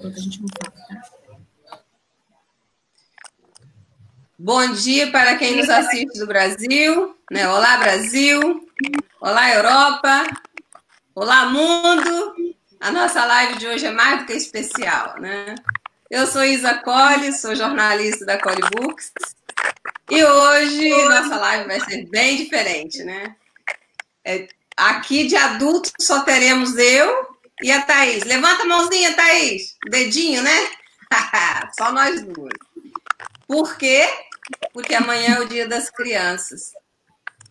enquanto a gente não fala, tá? Bom dia para quem nos assiste do Brasil, né? Olá, Brasil! Olá, Europa! Olá, mundo! A nossa live de hoje é mais do que especial, né? Eu sou Isa Colli, sou jornalista da Colli Books. E hoje nossa live vai ser bem diferente, né? É, aqui de adulto só teremos eu e a Thaís. Levanta a mãozinha, Thaís. Dedinho, né? só nós duas. Por quê? Porque amanhã é o dia das crianças.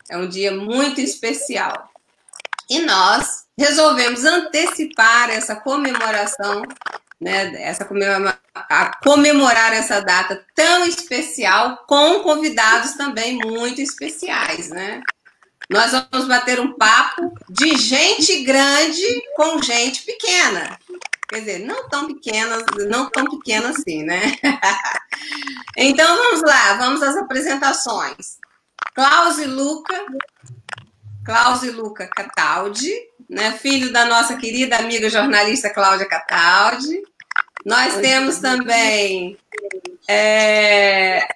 É um dia muito especial. E nós resolvemos antecipar essa comemoração, né, essa comemora, comemorar essa data tão especial com convidados também muito especiais, né? Nós vamos bater um papo de gente grande com gente pequena. Quer dizer, não tão pequenas, não tão pequena assim, né? então vamos lá, vamos às apresentações. Klaus e Luca, Klaus e Luca Cataldi, né, filho da nossa querida amiga jornalista Cláudia Cataldi. Nós temos também. É,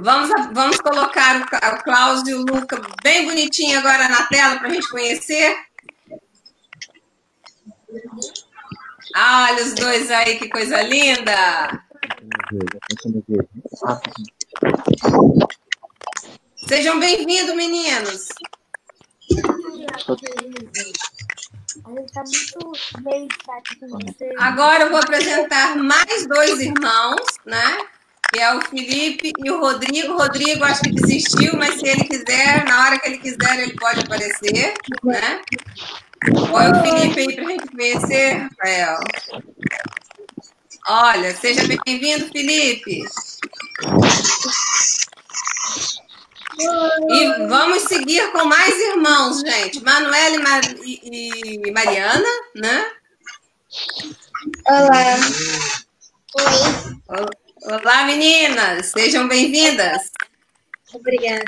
vamos, vamos colocar o Klaus e o Luca bem bonitinho agora na tela para a gente conhecer. Olha os dois aí, que coisa linda! Sejam bem-vindos, meninos! Agora eu vou apresentar mais dois irmãos, né? Que é o Felipe e o Rodrigo. Rodrigo acho que desistiu, mas se ele quiser, na hora que ele quiser, ele pode aparecer, né? Olha o Felipe aí para a gente conhecer, Rafael. Olha, seja bem-vindo, Felipe. E vamos seguir com mais irmãos, gente. Manuela e, Mar... e Mariana, né? Olá. Oi. Olá, meninas. Sejam bem-vindas. Obrigada.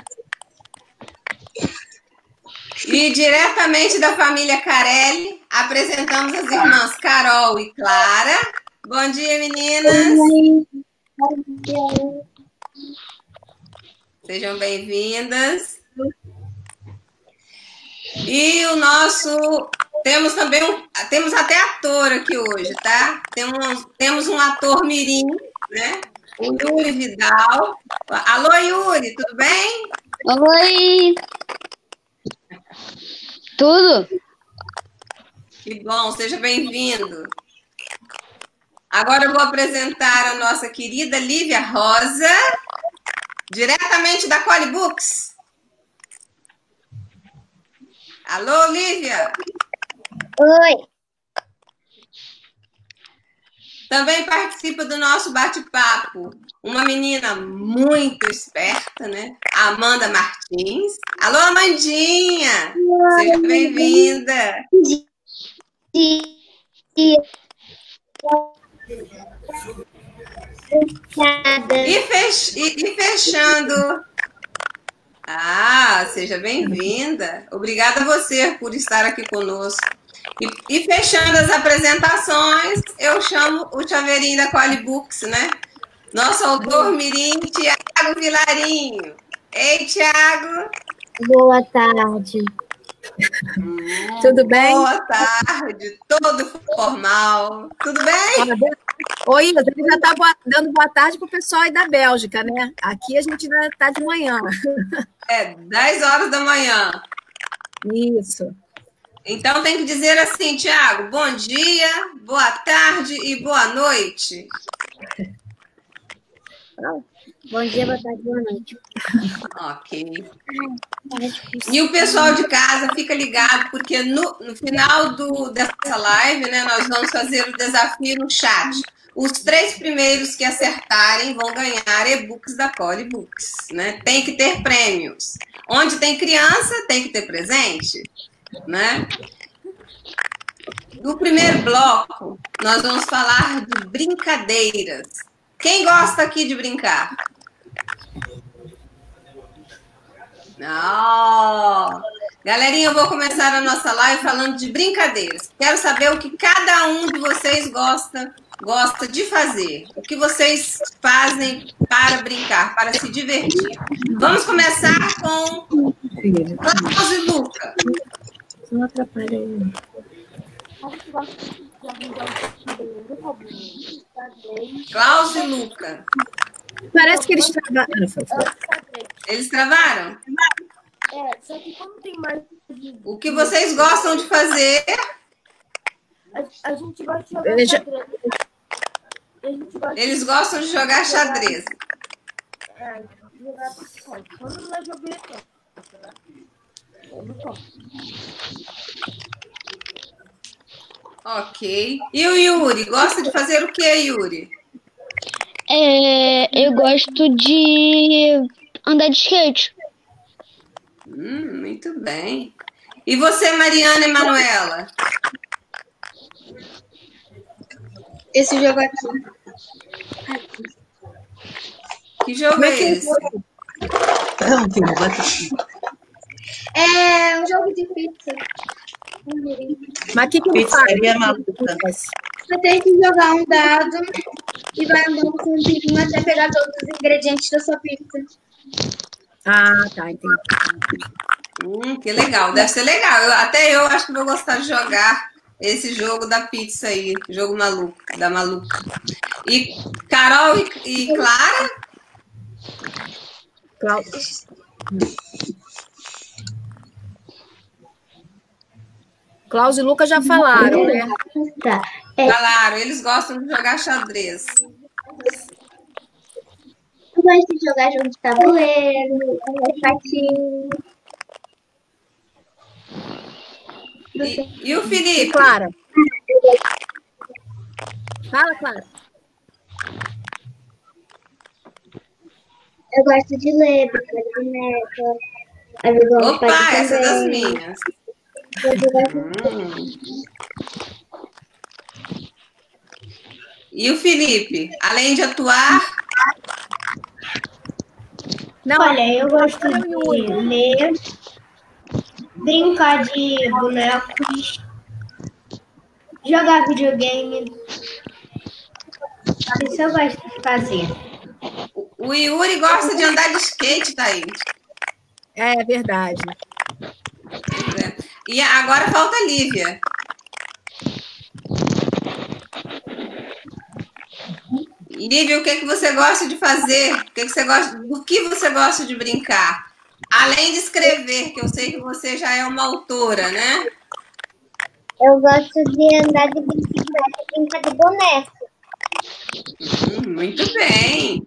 E diretamente da família Carelli, apresentamos as irmãs Carol e Clara. Bom dia, meninas. Bom dia. Sejam bem-vindas. E o nosso. Temos também um. Temos até ator aqui hoje, tá? Temos, temos um ator mirim, né? O Yuri Vidal. Alô, Yuri, tudo bem? Oi! Tudo? Que bom, seja bem-vindo. Agora eu vou apresentar a nossa querida Lívia Rosa. Diretamente da Cole Books. Alô, Lívia. Oi. Também participa do nosso bate-papo uma menina muito esperta, né? Amanda Martins. Alô, Amandinha! Oi. Seja bem-vinda! E, fech... e fechando. Ah, seja bem-vinda. Obrigada a você por estar aqui conosco. E, e, fechando as apresentações, eu chamo o chaveirinho da Quali Books, né? Nosso autor mirim, Tiago Vilarinho. Ei, Tiago! Boa tarde. Hum, Tudo bem? Boa tarde, todo formal. Tudo bem? Oi, Isa, ele já está dando boa tarde para o pessoal aí da Bélgica, né? Aqui a gente ainda está de manhã. É, 10 horas da manhã. Isso. Então tem que dizer assim, Tiago, bom dia, boa tarde e boa noite. Bom dia, boa tarde, boa noite. Ok. E o pessoal de casa fica ligado, porque no, no final do, dessa live, né, nós vamos fazer o desafio no chat. Os três primeiros que acertarem vão ganhar e-books da Cole Books, né? Tem que ter prêmios. Onde tem criança, tem que ter presente, né? No primeiro bloco, nós vamos falar de brincadeiras. Quem gosta aqui de brincar? Não. Galerinha, eu vou começar a nossa live falando de brincadeiras. Quero saber o que cada um de vocês gosta gosta de fazer? O que vocês fazem para brincar, para se divertir? Vamos começar com Klaus e Luca. Não atrapalha aí. Klaus e Luca. Parece que eles travaram. Eles travaram? É, só que como tem mais. O que vocês gostam de fazer? A, a gente gosta de jogar já- xadrez. Gosta Eles gostam de jogar xadrez. é, jogar. Quando não é jogo eletrônico. Ok. E o Yuri? Gosta de fazer o que, Yuri? É, eu gosto de andar de skate. Hum, muito bem. E você, Mariana e Manuela? Esse jogo aqui. Que jogo é é esse? Não, bota aqui. É um jogo de pizza. Mas que, faz? Pizzaria maluca. Você tem que jogar um dado e vai andando com um pininho até pegar todos os ingredientes da sua pizza. Ah, tá, entendi. Hum, que legal. Deve ser legal. Eu- até eu acho que vou gostar de jogar esse jogo da pizza aí. Jogo maluco, da maluca. E Carol e, e Clara? Clau- Klaus e Lucas já falaram, né? Tá. Falaram, eles gostam de jogar xadrez. Eu gosto de jogar jogo de tabuleiro, patinho. E, e o Felipe? Clara. Fala, Clara. Eu gosto de ler, brincar de boneca. Opa, essa é das minhas. E o Felipe? Além de atuar, Não, Olha, eu gosto de ler, brincar de bonecos, jogar videogame. Isso eu gosto de fazer. o Yuri gosta de andar de skate, Thaís. é verdade. E agora falta a Lívia. Lívia, o que, que você gosta de fazer? O que, que você gosta, do que você gosta de brincar? Além de escrever, que eu sei que você já é uma autora, né? Eu gosto de andar de bicicleta e brincar de boneca. Hum, muito bem.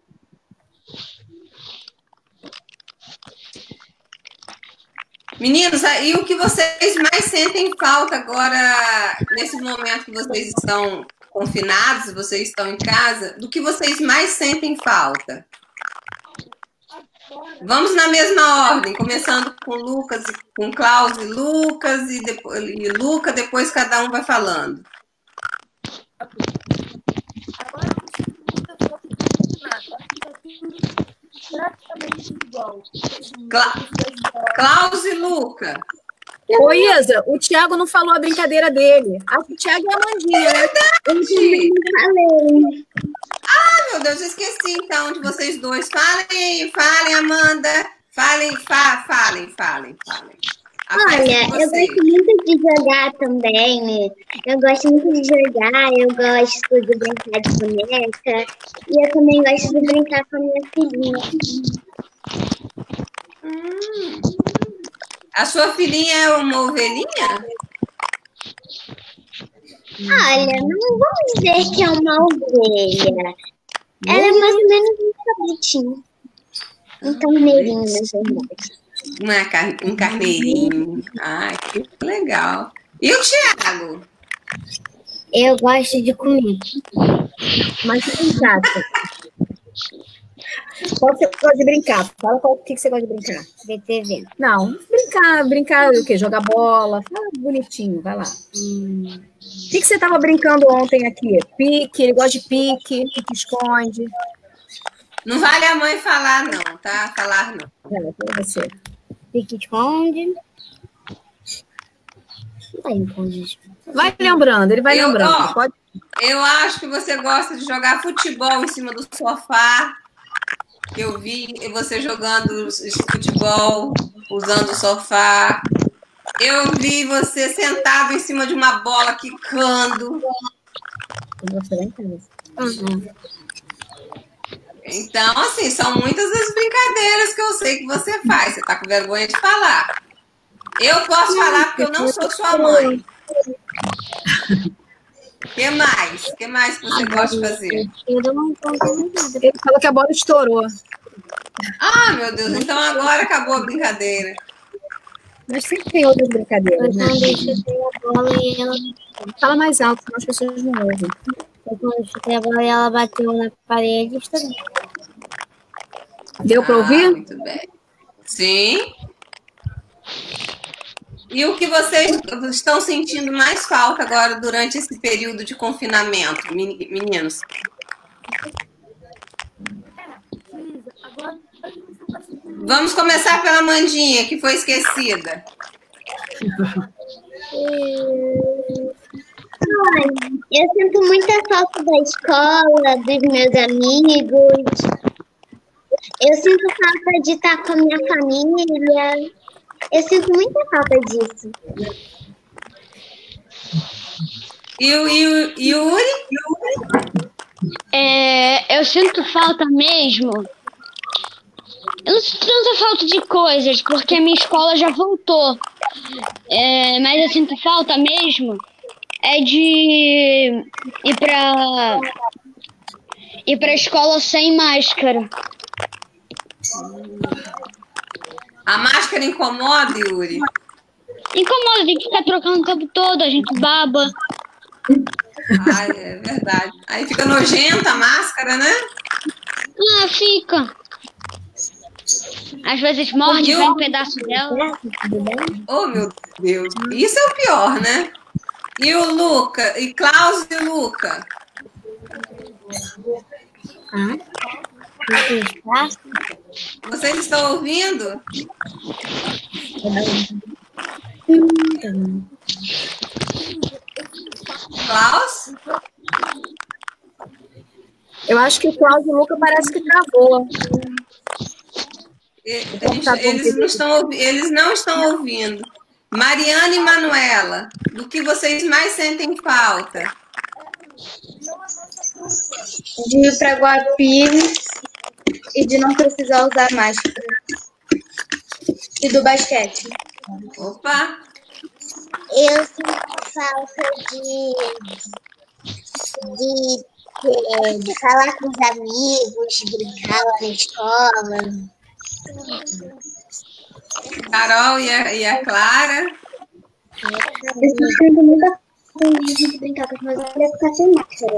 Meninos, e o que vocês mais sentem falta agora, nesse momento que vocês estão confinados, vocês estão em casa, do que vocês mais sentem falta? Vamos na mesma ordem, começando com Lucas, com Klaus e Lucas, e, depois, e Luca, depois cada um vai falando. Agora praticamente igual. Cla- Klaus e Luca. Ô, Isa, o Thiago não falou a brincadeira dele. Ah, o Thiago é a Mandinha, né? Gente, Falei. meu Deus, eu esqueci então de vocês dois. Falem falem, Amanda. Falem, fa, falem, falem, falem. Olha, eu gosto muito de jogar também. Eu gosto muito de jogar, eu gosto de brincar de boneca. E eu também gosto de brincar com a minha filhinha. Hum. A sua filhinha é uma ovelhinha? Olha, não vamos dizer que é uma ovelha. Ela é mais ou menos um cabritinho. Um carneirinho, na verdade. Uma car- um carneirinho. Ai, que legal. E o Thiago? Eu gosto de comer. Mas brincar. Qual que você gosta de brincar? Fala qual que que você gosta de brincar. Ver TV. Não, brincar, brincar o quê? Jogar bola. Fala bonitinho, vai lá. Hum, O que, que você estava brincando ontem aqui? Pique, ele gosta de pique, pique esconde. Não vale a mãe falar, não, tá? Falar não. É, você. Pique esconde. Não vai lembrando, ele vai Eu- lembrando. ó, Pode... Eu acho que você gosta de jogar futebol em cima do sofá. Eu vi você jogando futebol, usando o sofá. Eu vi você sentado em cima de uma bola quicando. Então, assim, são muitas as brincadeiras que eu sei que você faz. Você tá com vergonha de falar. Eu posso falar porque eu não sou sua mãe. O que mais? O que mais que você gosta de fazer? Eu não contei nada. Ele falou que a bola estourou. Ah, meu Deus, então agora acabou a brincadeira. Mas sempre tem outras brincadeiras, né? a bola e ela. Fala mais alto, senão as pessoas não ouvem. E ela bateu na parede e estourou. Deu para Ah, ouvir? muito bem. Sim. E o que vocês estão sentindo mais falta agora durante esse período de confinamento, meni- meninos? Vamos começar pela Mandinha, que foi esquecida. Eu sinto muita falta da escola, dos meus amigos. Eu sinto falta de estar com a minha família. Eu sinto muita falta disso. E o e o- e o Yuri? É, eu sinto falta mesmo. Eu não sinto tanta falta de coisas, porque a minha escola já voltou. É, mas eu sinto falta mesmo é de ir pra ir pra escola sem máscara. A máscara incomoda, Yuri? Incomoda, tem que ficar trocando o tempo todo, a gente baba. Ai, é verdade. Aí fica nojenta a máscara, né? Ah, fica. Às vezes morde, vem um pedaço dela. Oh, meu Deus. Isso é o pior, né? E o Luca? E Klaus e o Luca? Vocês estão ouvindo? Klaus? Eu acho que o Cláudio Luca parece que travou. E- gente- eles, não estão, eles não estão ouvindo. Mariana e Manuela, do que vocês mais sentem falta? de ir para Guapires e de não precisar usar máscara. E do basquete. Opa! Eu sinto falta de, de, de falar com os amigos, brincar lá na escola. Carol e a, e a Clara. Eu sinto muita falta de brincar com os meus amigos ficar sem máscara?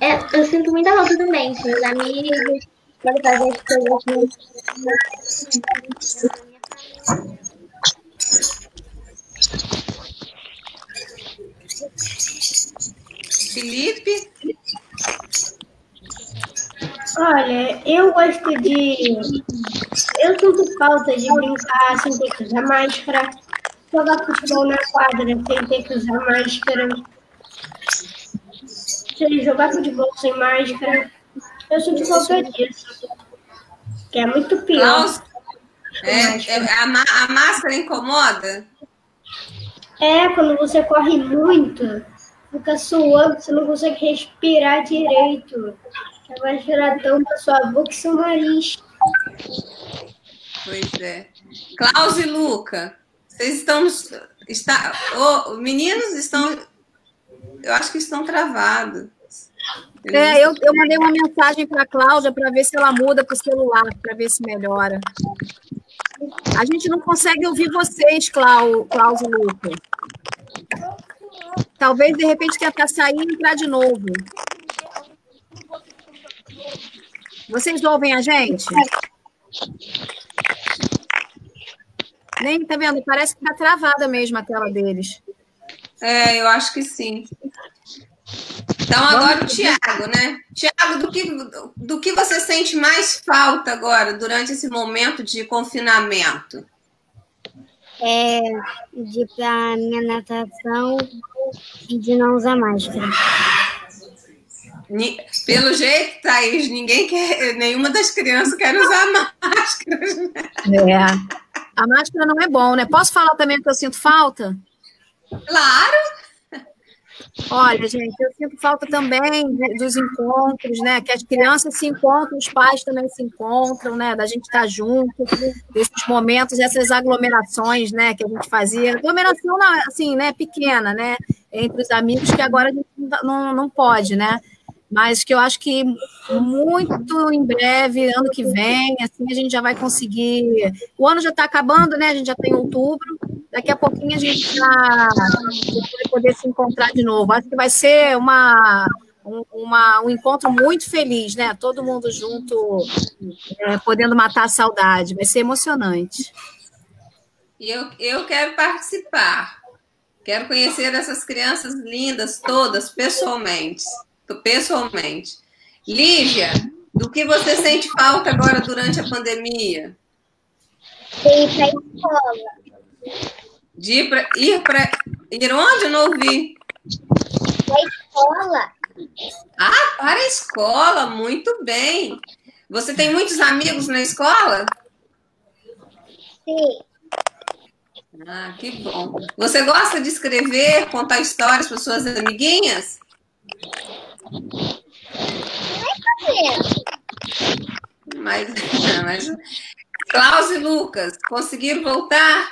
É, eu sinto muita falta também com os amigos, quero fazer as coisas Felipe? Olha, eu gosto de. Eu sinto falta de brincar sem ter que usar máscara, jogar futebol na quadra sem ter que usar máscara, sei, jogar futebol sem máscara. Eu sinto falta disso. Que é muito pior. Klaus? É, é, a, a máscara incomoda? É, quando você corre muito, fica suando, você não consegue respirar direito. A máscara tampa sua boca e seu nariz. Pois é. Klaus e Luca, vocês estão. Está, ô, meninos estão. Eu acho que estão travados. É, eu, eu mandei uma mensagem para a Cláudia para ver se ela muda para o celular, para ver se melhora. A gente não consegue ouvir vocês, Clau, Klaus e Luca. Talvez, de repente, tentar sair e entrar de novo. Vocês ouvem a gente? Nem, tá vendo? Parece que tá travada mesmo a tela deles. É, eu acho que sim. Então, agora o Tiago, né? Tiago, do que, do que você sente mais falta agora, durante esse momento de confinamento? É, de ir pra minha natação de não usar máscara. Pelo jeito, Thaís, ninguém quer, nenhuma das crianças quer usar máscara. É. A máscara não é bom, né? Posso falar também que eu sinto falta? Claro! Olha, gente, eu sinto falta também dos encontros, né? Que as crianças se encontram, os pais também se encontram, né? Da gente estar junto, desses momentos, essas aglomerações, né? Que a gente fazia. Aglomeração, assim, né? Pequena, né? Entre os amigos, que agora a gente não, não pode, né? Mas que eu acho que muito em breve, ano que vem, assim, a gente já vai conseguir. O ano já está acabando, né? A gente já tem outubro, daqui a pouquinho a gente já vai poder se encontrar de novo. Acho que vai ser uma, um, uma, um encontro muito feliz, né? Todo mundo junto, é, podendo matar a saudade. Vai ser emocionante. E eu, eu quero participar. Quero conhecer essas crianças lindas todas pessoalmente pessoalmente. Lívia, do que você sente falta agora durante a pandemia? De ir para a escola. De ir para ir, pra, ir onde? Eu não ouvi. Para a escola. Ah, para a escola, muito bem. Você tem muitos amigos na escola? Sim. Ah, que bom. Você gosta de escrever, contar histórias para suas amiguinhas? Mas, mas Klaus e Lucas, conseguiram voltar?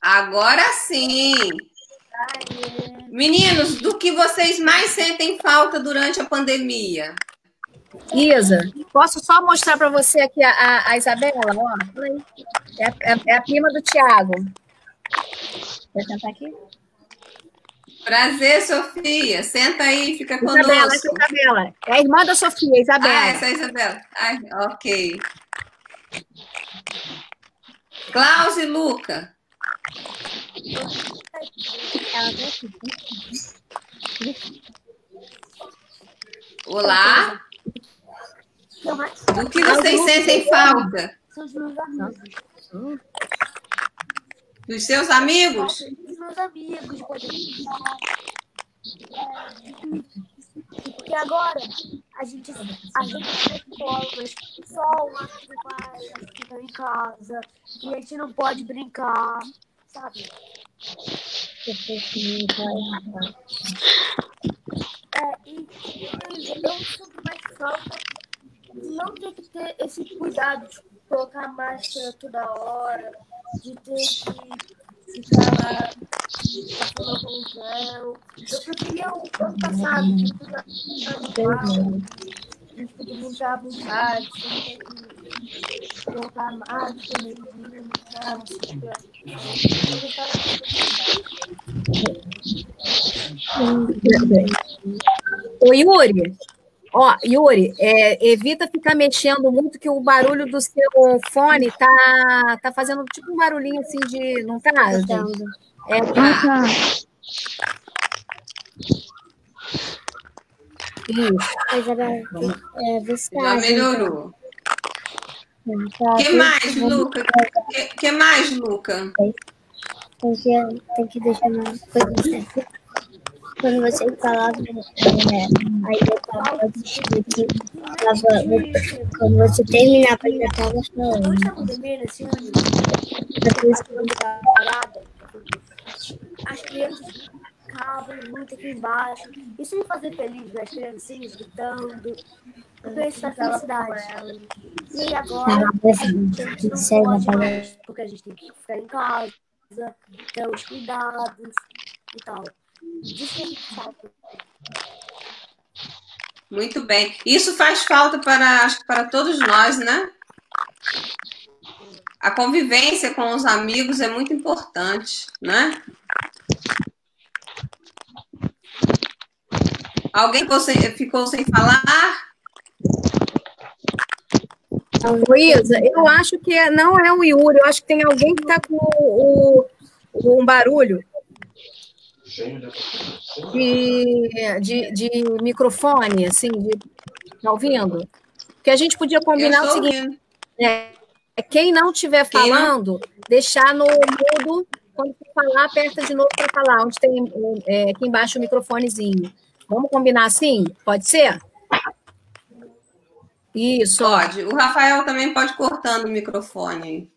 Agora sim. Meninos, do que vocês mais sentem falta durante a pandemia? Isa, posso só mostrar para você aqui a, a Isabela? Ó. É, é, é, a prima do Tiago. Quer sentar aqui? Prazer, Sofia. Senta aí, fica conosco. Isabela, é a Isabela. É a irmã da Sofia, Isabela. Ah, essa é a Isabela. Ai, ok. Klaus e Luca. Olá. Do que vocês sentem falta? Dos seus amigos? meus amigos, porque agora a gente, a gente tem provas, só o nosso pai fica em casa, e a gente não pode brincar, sabe? É, e eu sinto mais falta não ter que ter esse cuidado de colocar máscara toda hora, de ter que ficar lá passando com gel. Eu preferia o ano passado, que a gente podia brincar à vontade, sem ter que colocar máscara, nem Ô, Yuri, Ó, Yuri, é, evita ficar mexendo muito, que o barulho do seu fone tá, tá fazendo tipo um barulhinho assim de. Não tá? Gente? É, tá. Isso. É, Já melhorou. O que mais, Luca? que, que mais, Luca? Tem que, tem que deixar na coisa quando você falava, é, aí eu tava assistindo que tava, quando você terminava, já tava falando. As crianças ficavam muito aqui embaixo. Isso me fazia feliz, as criancinhas gritando. Eu penso na felicidade. E agora, a gente não pode mais, porque a gente tem que ficar em casa, ter os cuidados e tal. Muito bem. Isso faz falta para, para todos nós, né? A convivência com os amigos é muito importante, né? Alguém ficou sem falar? Luísa, eu acho que não é o Yuri, eu acho que tem alguém que está com o, o, um barulho de, de, de microfone, assim, de, tá ouvindo? Que a gente podia combinar o seguinte: é, quem não estiver falando, não... deixar no mudo quando for falar, aperta de novo para falar, onde tem é, aqui embaixo o microfonezinho. Vamos combinar assim? Pode ser? Isso. Pode. O Rafael também pode cortando o microfone.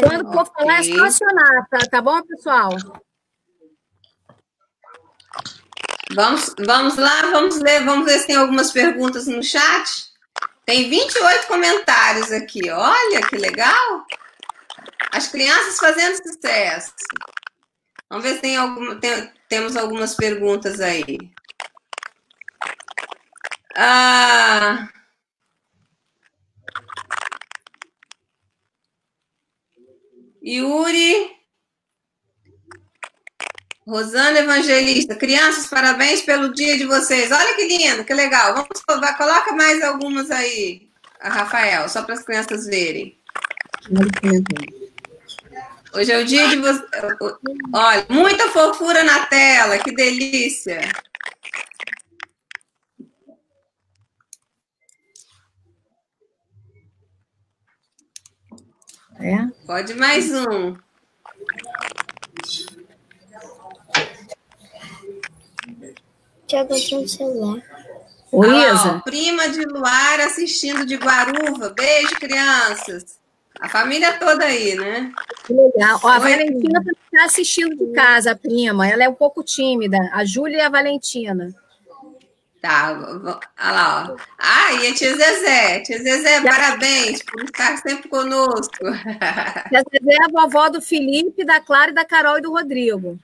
Quando for falar, é só acionar, tá, tá bom, pessoal? Vamos, vamos lá, vamos ler, vamos ver se tem algumas perguntas no chat. Tem 28 comentários aqui, olha que legal. As crianças fazendo sucesso. Vamos ver se tem alguma, tem, temos algumas perguntas aí. Ah, Yuri. Rosana Evangelista, crianças, parabéns pelo dia de vocês. Olha que lindo, que legal. Vamos coloca mais algumas aí, Rafael, só para as crianças verem. Hoje é o dia de vocês. Olha, muita fofura na tela, que delícia. É? Pode mais um. Tiago tinha um celular. Ô, Ah, Isa, prima de Luar assistindo de Guaruva. Beijo, crianças. A família toda aí, né? que legal. Ó, a Oi. Valentina está assistindo de casa, a prima. Ela é um pouco tímida. A Júlia e a Valentina. Tá, olha lá, ó. Ah, e a tia Zezé. Tia Zezé, parabéns por estar sempre conosco. E a Zezé é a vovó do Felipe, da Clara, e da Carol e do Rodrigo.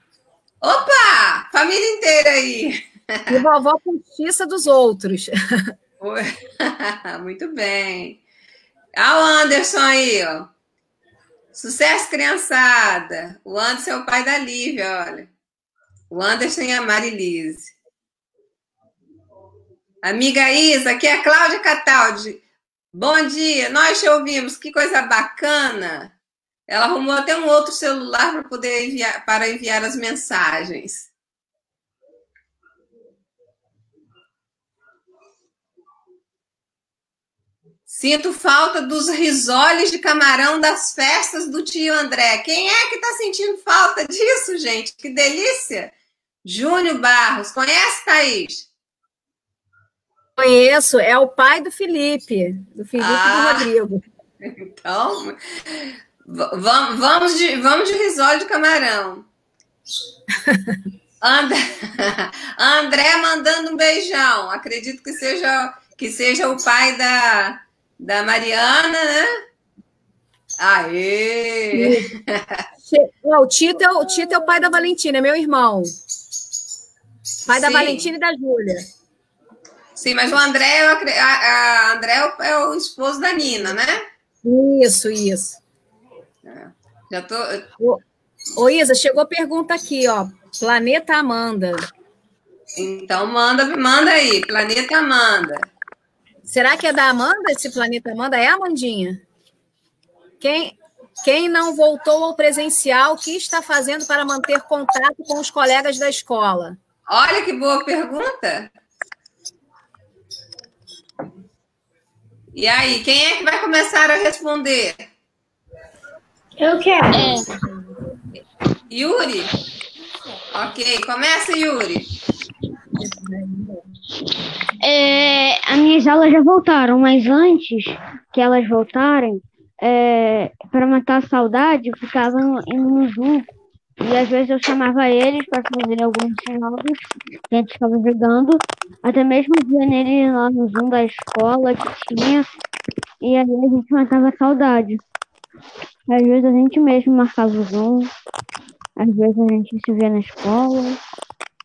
Opa! Família inteira aí. E vovó postiça dos outros. Muito bem. Olha o Anderson aí, ó. Sucesso, criançada. O Anderson é o pai da Lívia, olha. O Anderson e a Marilise. Amiga Isa, aqui é a Cláudia Cataldi. Bom dia, nós te ouvimos, que coisa bacana. Ela arrumou até um outro celular para poder enviar, para enviar as mensagens. Sinto falta dos risoles de camarão das festas do tio André. Quem é que está sentindo falta disso, gente? Que delícia! Júnior Barros, conhece, Thaís? Conheço, é o pai do Felipe, do Felipe Ah. do Rodrigo. Então, vamos, vamos, de, vamos de risole de camarão. And- André mandando um beijão. Acredito que seja, que seja o pai da, da Mariana, né? Aê! Ó, o, Tito é, o Tito é o pai da Valentina, é meu irmão. Pai da Sim. Valentina e da Júlia. Sim, mas o André, a, a André é o- é o esposo da Nina, né? Isso, isso. Já tô. Ô, Isa, chegou a pergunta aqui, ó. Planeta Amanda. Então manda, manda aí, Planeta Amanda. Será que é da Amanda esse Planeta Amanda? É a Amandinha? Quem, quem não voltou ao presencial, o que está fazendo para manter contato com os colegas da escola? Olha que boa pergunta. E aí, quem é que vai começar a responder? Eu quero. É, Yuri? Ok, começa, Yuri. é, as minhas aulas já voltaram, mas antes que elas voltarem, é, para matar a saudade, eu ficava indo no Zoom. E às vezes eu chamava eles para fazer alguns jogos que a gente ficava jogando. Até mesmo via nele lá no Zoom da escola que tinha. E aí a gente matava a saudade. Às vezes a gente mesmo marcava o Zoom. Às vezes a gente se via na escola.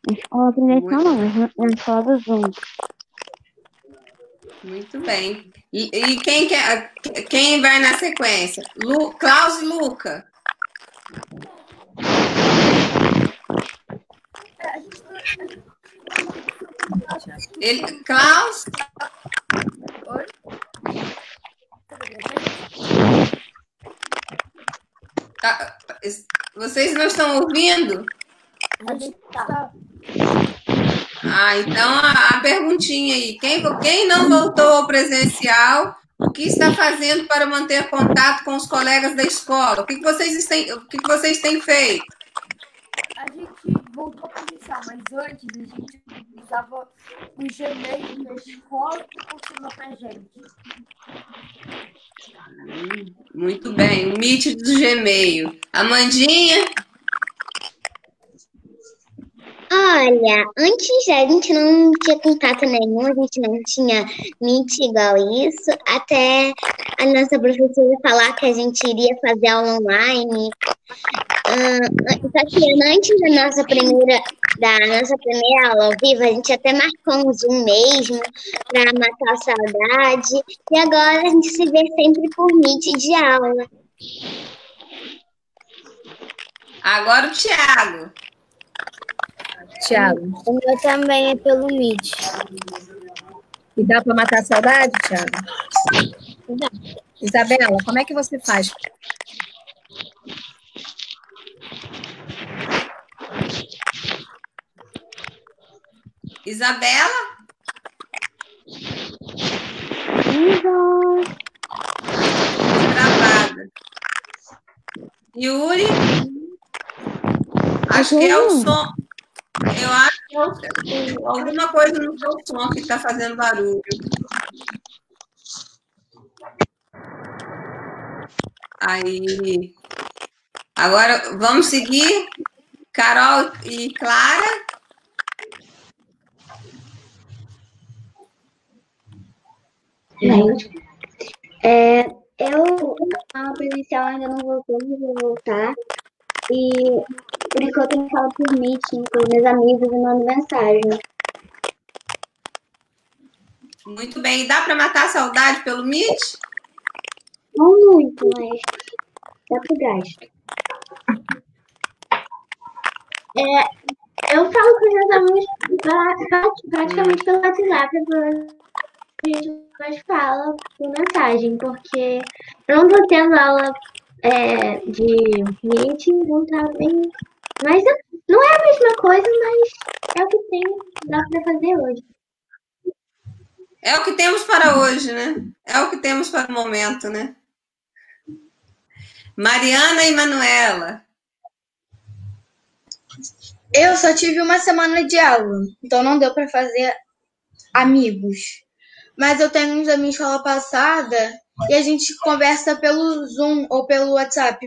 Na escola presencial não, mas na na escola do Zoom. Muito bem. E, e quem, quer, quem vai na sequência? Lu, Klaus e Luca. Ele, Klaus? Tá, Vocês não estão ouvindo? A gente tá. Ah, então a, a perguntinha aí. Quem, quem não voltou ao presencial, O que está fazendo para manter contato com os colegas da escola? O que, que vocês, têm, o que, que vocês têm feito? Voltou a presencial, mas antes a gente usava o Gmail da escola que funcionou pra gente. Muito bem, o Meet do Gmail. Amandinha? Olha, antes a gente não tinha contato nenhum, a gente não tinha Meet igual isso, até a nossa professora falar que a gente iria fazer aula online. Ah, só que antes da nossa primeira, da nossa primeira aula ao vivo, a gente até marcou um Zoom mesmo para matar a saudade. E agora a gente se vê sempre por Meet de aula. Agora o Thiago. Tiago. O meu também é pelo Meet. E dá para matar a saudade, Tiago? Isabela, como é que você faz? Isabela? Travada. Yuri? Acho que é o som. Eu acho que alguma coisa no seu som que está fazendo barulho. Aí. Agora vamos seguir. Carol e Clara. É, eu, a presencial ainda não voltou, mas vou voltar. E por enquanto eu falo por meeting com meus amigos e mando mensagem. Muito bem. E dá para matar a saudade pelo Meet? Não muito, mas dá pro gasto. É, eu falo com meus amigos pra- pra- praticamente pelo WhatsApp, a gente mais fala por mensagem, porque eu não tô tendo aula é, de meeting, não tá bem. Mas não é a mesma coisa, mas é o que tem, dá pra fazer hoje. É o que temos para hoje, né? É o que temos para o momento, né? Mariana e Manuela. Eu só tive uma semana de aula, então não deu para fazer amigos. Mas eu tenho uns da minha escola passada e a gente conversa pelo Zoom ou pelo WhatsApp.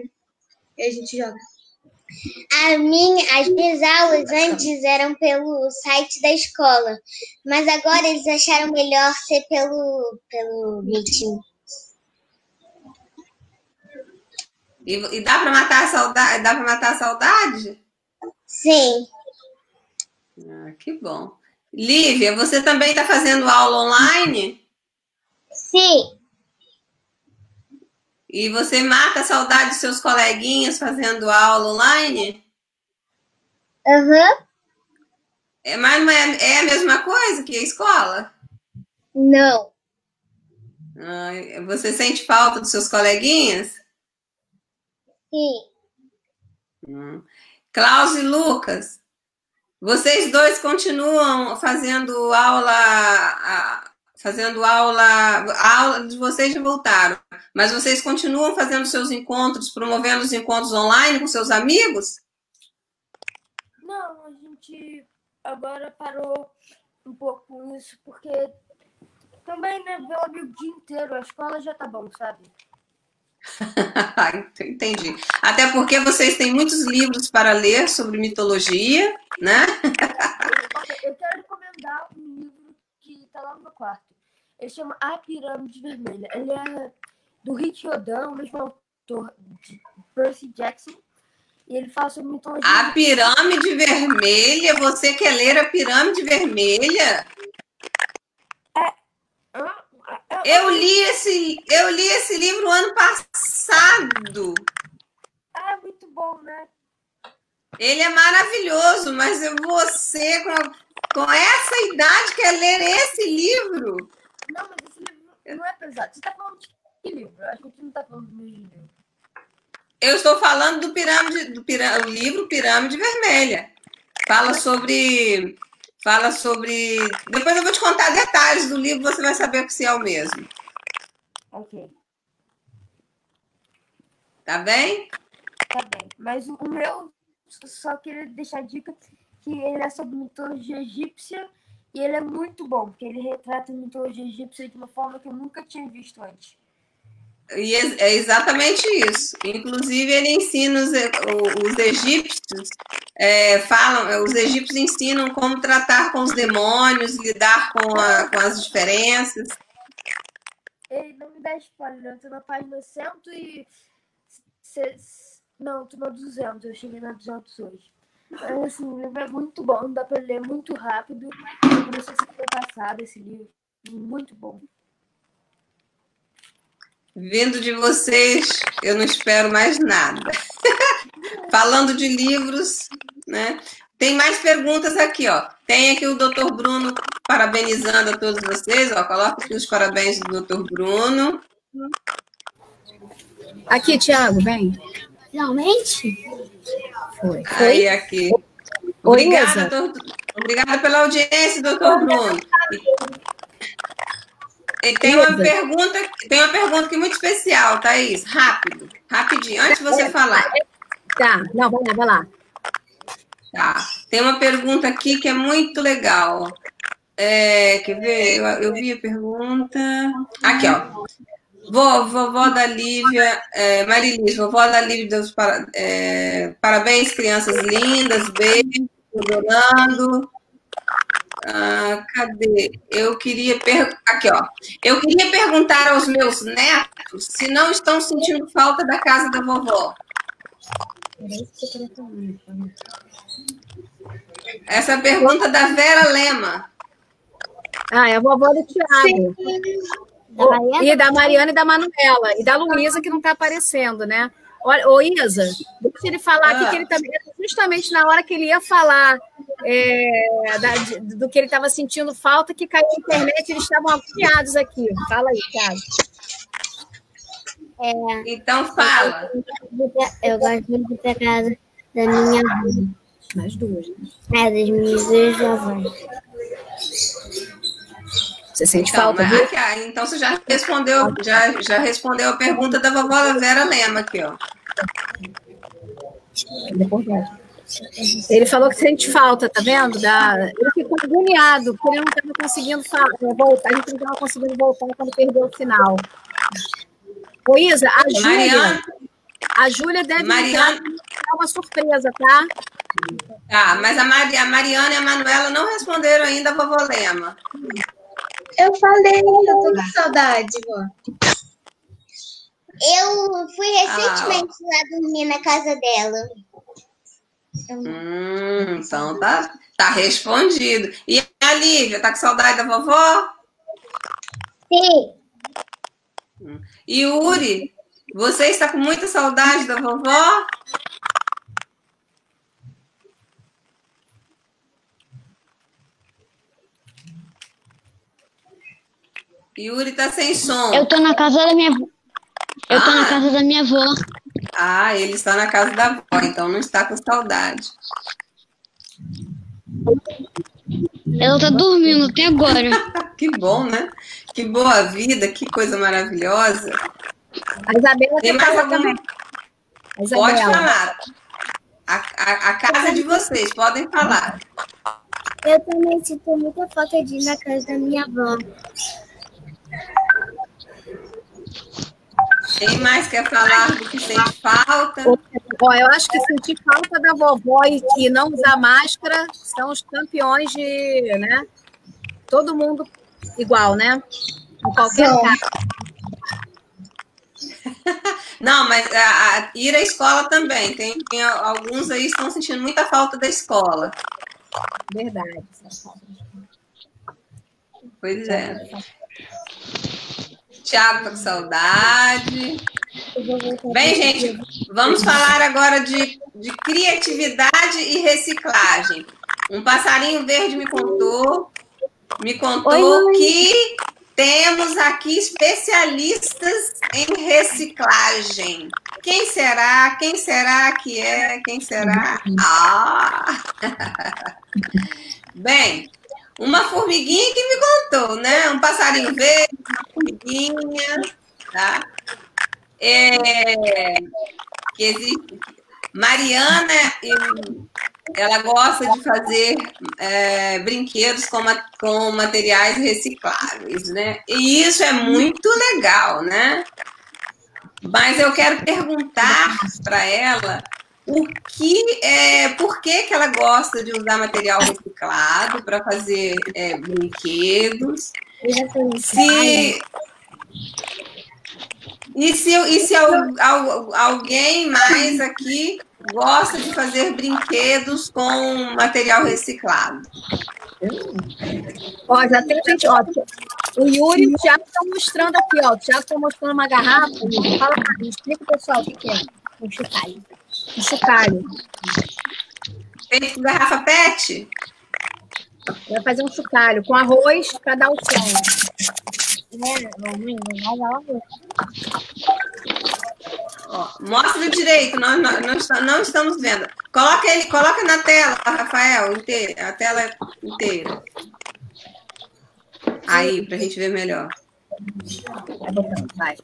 E a gente joga. A minha, as minhas aulas antes eram pelo site da escola, mas agora eles acharam melhor ser pelo, pelo Meeting. E, e dá para matar a saudade? Dá para matar a saudade? Sim, Ah, que bom. Lívia, você também está fazendo aula online? sim, E você mata a saudade dos seus coleguinhas fazendo aula online? aham, É, mas é, a mesma coisa que a escola? não, Ah, você sente falta dos seus coleguinhas? sim, Hum. Klaus e Lucas, vocês dois continuam fazendo aula, fazendo aula, a aula de vocês já voltaram, mas vocês continuam fazendo seus encontros, promovendo os encontros online com seus amigos? Não, a gente agora parou um pouco com isso, porque também, né, ver o amigo o dia inteiro, a escola já tá bom, sabe? Entendi. Até porque vocês têm muitos livros para ler sobre mitologia, né? Eu quero recomendar um livro que tá lá no meu quarto. Ele chama A Pirâmide Vermelha. Ele é do Rick Odan, o mesmo autor de Percy Jackson. E ele fala sobre mitologia. A pirâmide vermelha, você quer ler a pirâmide vermelha? Ah, Eu li esse, eu li esse livro ano passado. Ah, muito bom, né? Ele é maravilhoso, mas você com, com essa idade quer ler esse livro? Não, mas esse livro não é pesado. Você tá falando de que livro? Acho que a gente não tá falando do mesmo livro. Eu estou falando do pirâmide, do pirâmide, o livro Pirâmide Vermelha. Fala sobre, fala sobre. Depois eu vou te contar detalhes do livro, você vai saber se é o mesmo. Ok, Tá bem? tá bem. Mas o o meu, só queria deixar a dica que ele é sobre mitologia egípcia e ele é muito bom, porque ele retrata a mitologia egípcia de uma forma que eu nunca tinha visto antes. E é é exatamente isso. Inclusive, ele ensina os, os egípcios, é, falam, é, os egípcios ensinam como tratar com os demônios, lidar com, a- com as diferenças. Ei, não me dá spoiler, eu tô na página 100 e... Não, tô na 200, eu cheguei na 200 hoje. Mas, assim, o livro é muito bom, dá pra ler muito rápido. Eu comecei semana passada esse livro, muito bom. Vindo de vocês, eu não espero mais nada. Falando de livros, né? Tem mais perguntas aqui, ó. Tem aqui o Dr. Bruno parabenizando a todos vocês, ó. Coloca aqui os parabéns do Dr. Bruno. Aqui, Tiago, vem. Finalmente? Foi. Aí, aqui. Obrigada, doutor- obrigada pela audiência, doutor Bruno. E tem uma pergunta, tem uma pergunta aqui muito especial, Thaís. Rápido, rapidinho, antes de você falar. Tá, não, vai lá, vai lá. Tá. Tem uma pergunta aqui que é muito legal. É, quer ver? Eu, eu vi a pergunta. Aqui, ó. Vó, vovó da Lívia, é, Marilis, vovó da Lívia, para- é, parabéns, crianças lindas, beijo, adorando. Ah, cadê? Eu queria per... aqui, ó. Eu queria perguntar aos meus netos se não estão sentindo falta da casa da vovó. Essa é pergunta da Vera Lema. Ah, é a vovó do Tiago. E da Mariana e da Manuela. E da Luísa, que não está aparecendo, né? Olha, ô Isa, deixa ele falar aqui Ah. que ele também, justamente na hora que ele ia falar é, da- de- do que ele estava sentindo falta, que caiu a internet, eles estavam agoniados aqui. Fala aí, Thiago. É, Então fala. eu gosto muito de pra casa da minha avó. Nas duas, né? É, das minhas duas avós. Você sente Então, falta mas ah, então você já respondeu, já, já respondeu a pergunta da vovó Vera Lema aqui, ó. Ele falou que sente falta, tá vendo? Da... Ele ficou agoniado, porque ele não estava conseguindo eh, voltar, a gente não estava conseguindo voltar quando perdeu o sinal. Ô, Isa, a Júlia. A Júlia deve Mariana. é uma surpresa, tá? tá, mas a, Mari, a Mariana e a Manuela não responderam ainda a vovó Lema. Eu falei, eu tô com saudade, vó. Eu fui recentemente lá dormir na casa dela. Hum, então tá, tá respondido. E a Lívia, tá com saudade da vovó? Sim, E o Uri, você está com muita saudade da vovó? Yuri tá sem som. Eu tô na casa da minha avó. Eu tô Ah. na casa da minha avó. Ah, ele está na casa da avó, então não está com saudade. Ela tá dormindo até agora. Que bom, né? Que boa vida, que coisa maravilhosa. A Isabela Tem quer mais algum? também. A Pode Isabela. falar. A, a, a casa é de vocês, podem falar. Eu também sinto muita falta de ir na casa da minha avó. Quem mais quer falar do que sente falta? Ó, eu acho que sentir falta da vovó e, e não usar máscara são os campeões de, né? Todo mundo igual, né? Em qualquer lugar. Não, mas a, a- ir à escola também. Tem, tem alguns aí estão sentindo muita falta da escola. Verdade. Pois é. Tiago tá com saudade. Bem, gente, vamos falar agora de, de criatividade e reciclagem. Um passarinho verde me contou, me contou que temos aqui especialistas em reciclagem. Quem será? Quem será que é? Quem será? Ah! Bem, uma formiguinha que me contou, né? Um passarinho verde, uma formiguinha. tá? É, que existe, Mariana, ela gosta de fazer é, brinquedos com, com materiais recicláveis, né? E isso é muito legal, né? Mas eu quero perguntar para ela o que é, por que, que ela gosta de usar material reciclado para fazer é, brinquedos. Se, e se, e se alguém mais aqui gosta de fazer brinquedos com material reciclado? Ó, já tem gente, ó. O Yuri e o Thiago estão mostrando aqui, ó. O Thiago está mostrando uma garrafa. Fala para mim, explica pessoal o que, é. Um chocalho. Um chocalho. Feito com garrafa PET? Vai fazer um chocalho com arroz para dar o som. É, Ó, mostra direito, nós, nós, nós, não estamos vendo. Coloca ele, coloca na tela, Rafael, inteira, a tela inteira. Aí, para a gente ver melhor. Vai.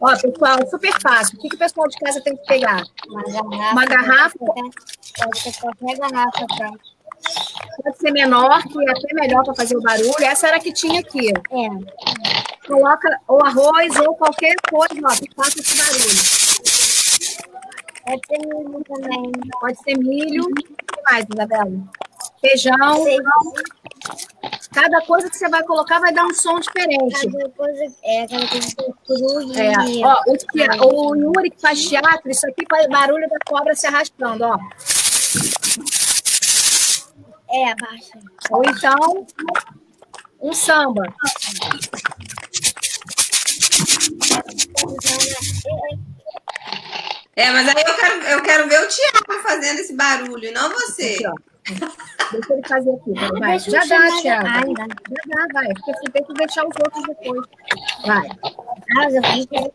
Ó, pessoal, super fácil. O que, que o pessoal de casa tem que pegar? Uma garrafa. Uma garrafa. Pode ser qualquer garrafa, tá? Pode ser menor, que é até melhor para fazer o barulho. Essa era a que tinha aqui. É. Coloca ou arroz ou qualquer coisa ó, que faça esse barulho. Pode ser milho também. Pode ser milho. O que mais, Isabela? Feijão. Cada coisa que você vai colocar vai dar um som diferente. Cada coisa é aquela coisa que é. Ó, o, o Yuri que faz teatro, isso aqui faz barulho da cobra se arrastando, ó. É, baixa. Ou então, um samba. É, mas aí eu quero, eu quero ver o Tiago fazendo esse barulho, não você. Aqui, Deixa ele fazer aqui. Vai. Já dá, Tiago. Já dá, vai. Porque você tem que deixar os outros depois. Vai. Ah, eu vou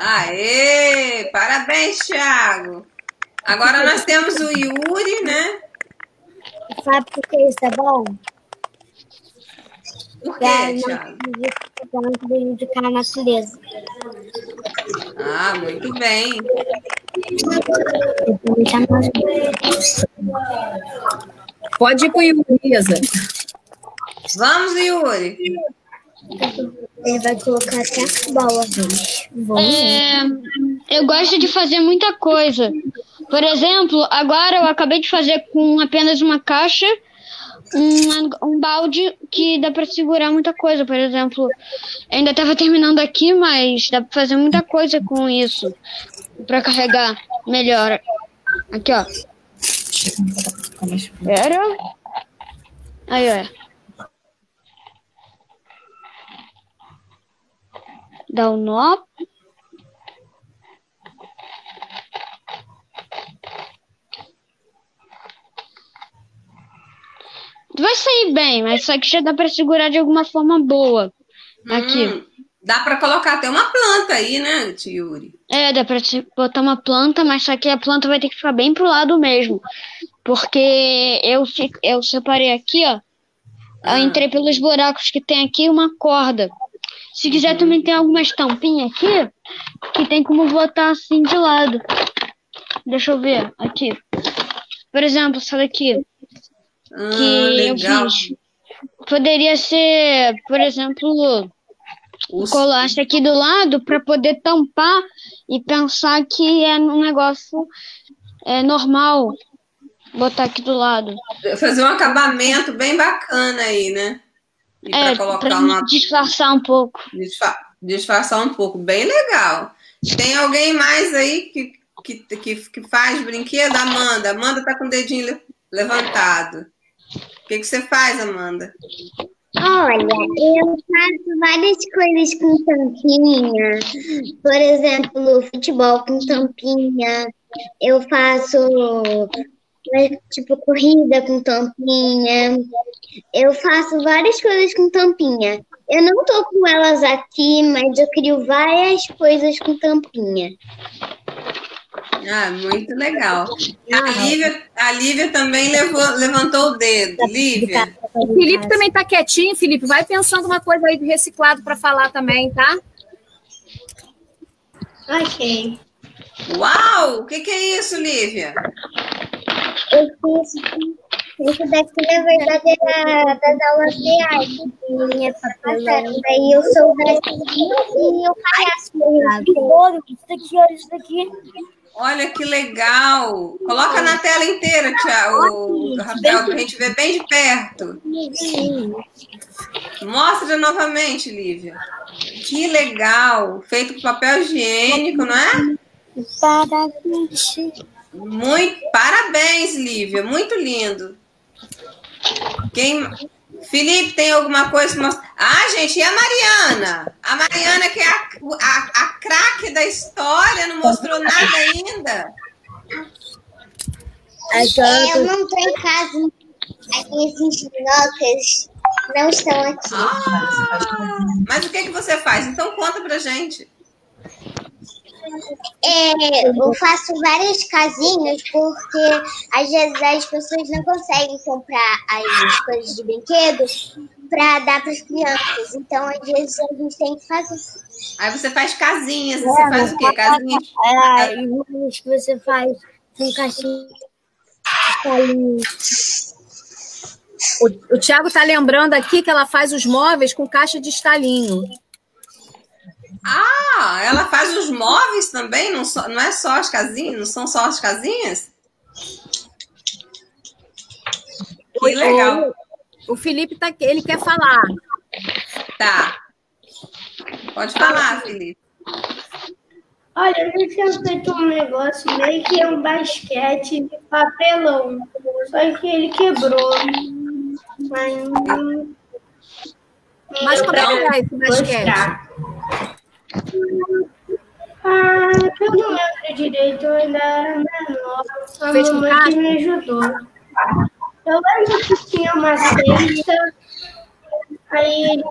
Aê! Parabéns, Thiago! Agora nós temos o Yuri, né? Sabe por que isso é bom? Por quê, Thiago? Para não prejudicar a natureza. Ah, muito bem. Pode ir para o Yuri, Isa. Vamos, Yuri. Ele vai colocar até a bola. É, eu gosto de fazer muita coisa. Por exemplo, agora eu acabei de fazer com apenas uma caixa um, um balde que dá para segurar muita coisa. Por exemplo, ainda estava terminando aqui, mas dá para fazer muita coisa com isso para carregar melhor. Aqui, ó. Espera. Aí, ó. Dá o um nó. Vai sair bem, mas só que já dá para segurar de alguma forma boa. Aqui. Hum, dá para colocar até uma planta aí, né, Yuri? É, dá para botar uma planta, mas só que a planta vai ter que ficar bem pro lado mesmo. Porque eu, eu separei aqui, ó. Eu ah. entrei pelos buracos que tem aqui uma corda. Se quiser, uhum. também tem algumas tampinhas aqui que tem como botar assim de lado. Deixa eu ver aqui. Por exemplo, essa daqui. Ah, que legal. eu fiz. Poderia ser, por exemplo, Os... colar aqui do lado para poder tampar e pensar que é um negócio é, normal. Botar aqui do lado. Fazer um acabamento bem bacana aí, né? E é, colocar uma... disfarçar um pouco. Disfar... Disfarçar um pouco. Bem legal. Tem alguém mais aí que, que, que, que faz brinquedo? Amanda. Amanda tá com o dedinho levantado. O que, que você faz, Amanda? Olha, eu faço várias coisas com tampinha. Por exemplo, futebol com tampinha. Eu faço tipo corrida com tampinha. Eu faço várias coisas com tampinha. Eu não tô com elas aqui, mas eu crio várias coisas com tampinha. Ah, muito legal. A Lívia, a Lívia também levou, levantou o dedo. Lívia. O Felipe também tá quietinho, Felipe. Vai pensando uma coisa aí do reciclado para falar também, tá? Ok. Uau! O que, que é isso, Lívia? Eu fiz isso daqui, na verdade, era das aulas de arte que minha passaram. Daí eu sou da e o palhaço. Que bolo, isso daqui, olha isso daqui. Olha que legal! Coloca na tela inteira, Tiago, Rafael, para a gente ver bem de perto. Mostra novamente, Lívia. Que legal! Feito com papel higiênico, não é? Parabéns. Muito parabéns, Lívia. Muito lindo. Quem Felipe, tem alguma coisa que mostrar? Ah, gente, e a Mariana? A Mariana, que é a, a, a craque da história, não mostrou nada ainda. É, eu não estou em casa. As minhas notas não estão aqui. Ah, mas o que, que você faz? Então conta pra gente. É, eu faço várias casinhas porque às vezes as pessoas não conseguem comprar as coisas de brinquedo para dar para as crianças. Então, às vezes, a gente tem que fazer. Aí você faz casinhas. Você é, faz o quê? Casinhas? É, que você faz com caixinha. O, o Tiago está lembrando aqui que ela faz os móveis com caixa de estalinho. Ah, ela faz os móveis também? Não, só, não é só as casinhas? Não são só as casinhas? Que legal. O, o Felipe tá, ele quer falar. Tá. Pode falar, Felipe. Olha, eu tinha feito um negócio meio que um basquete de papelão. Só que ele quebrou. Mas. Mas como é que é esse basquete? Ah, eu não lembro direito, eu ainda era menor. A Fez mamãe que me ajudou. Eu lembro que tinha uma cesta, aí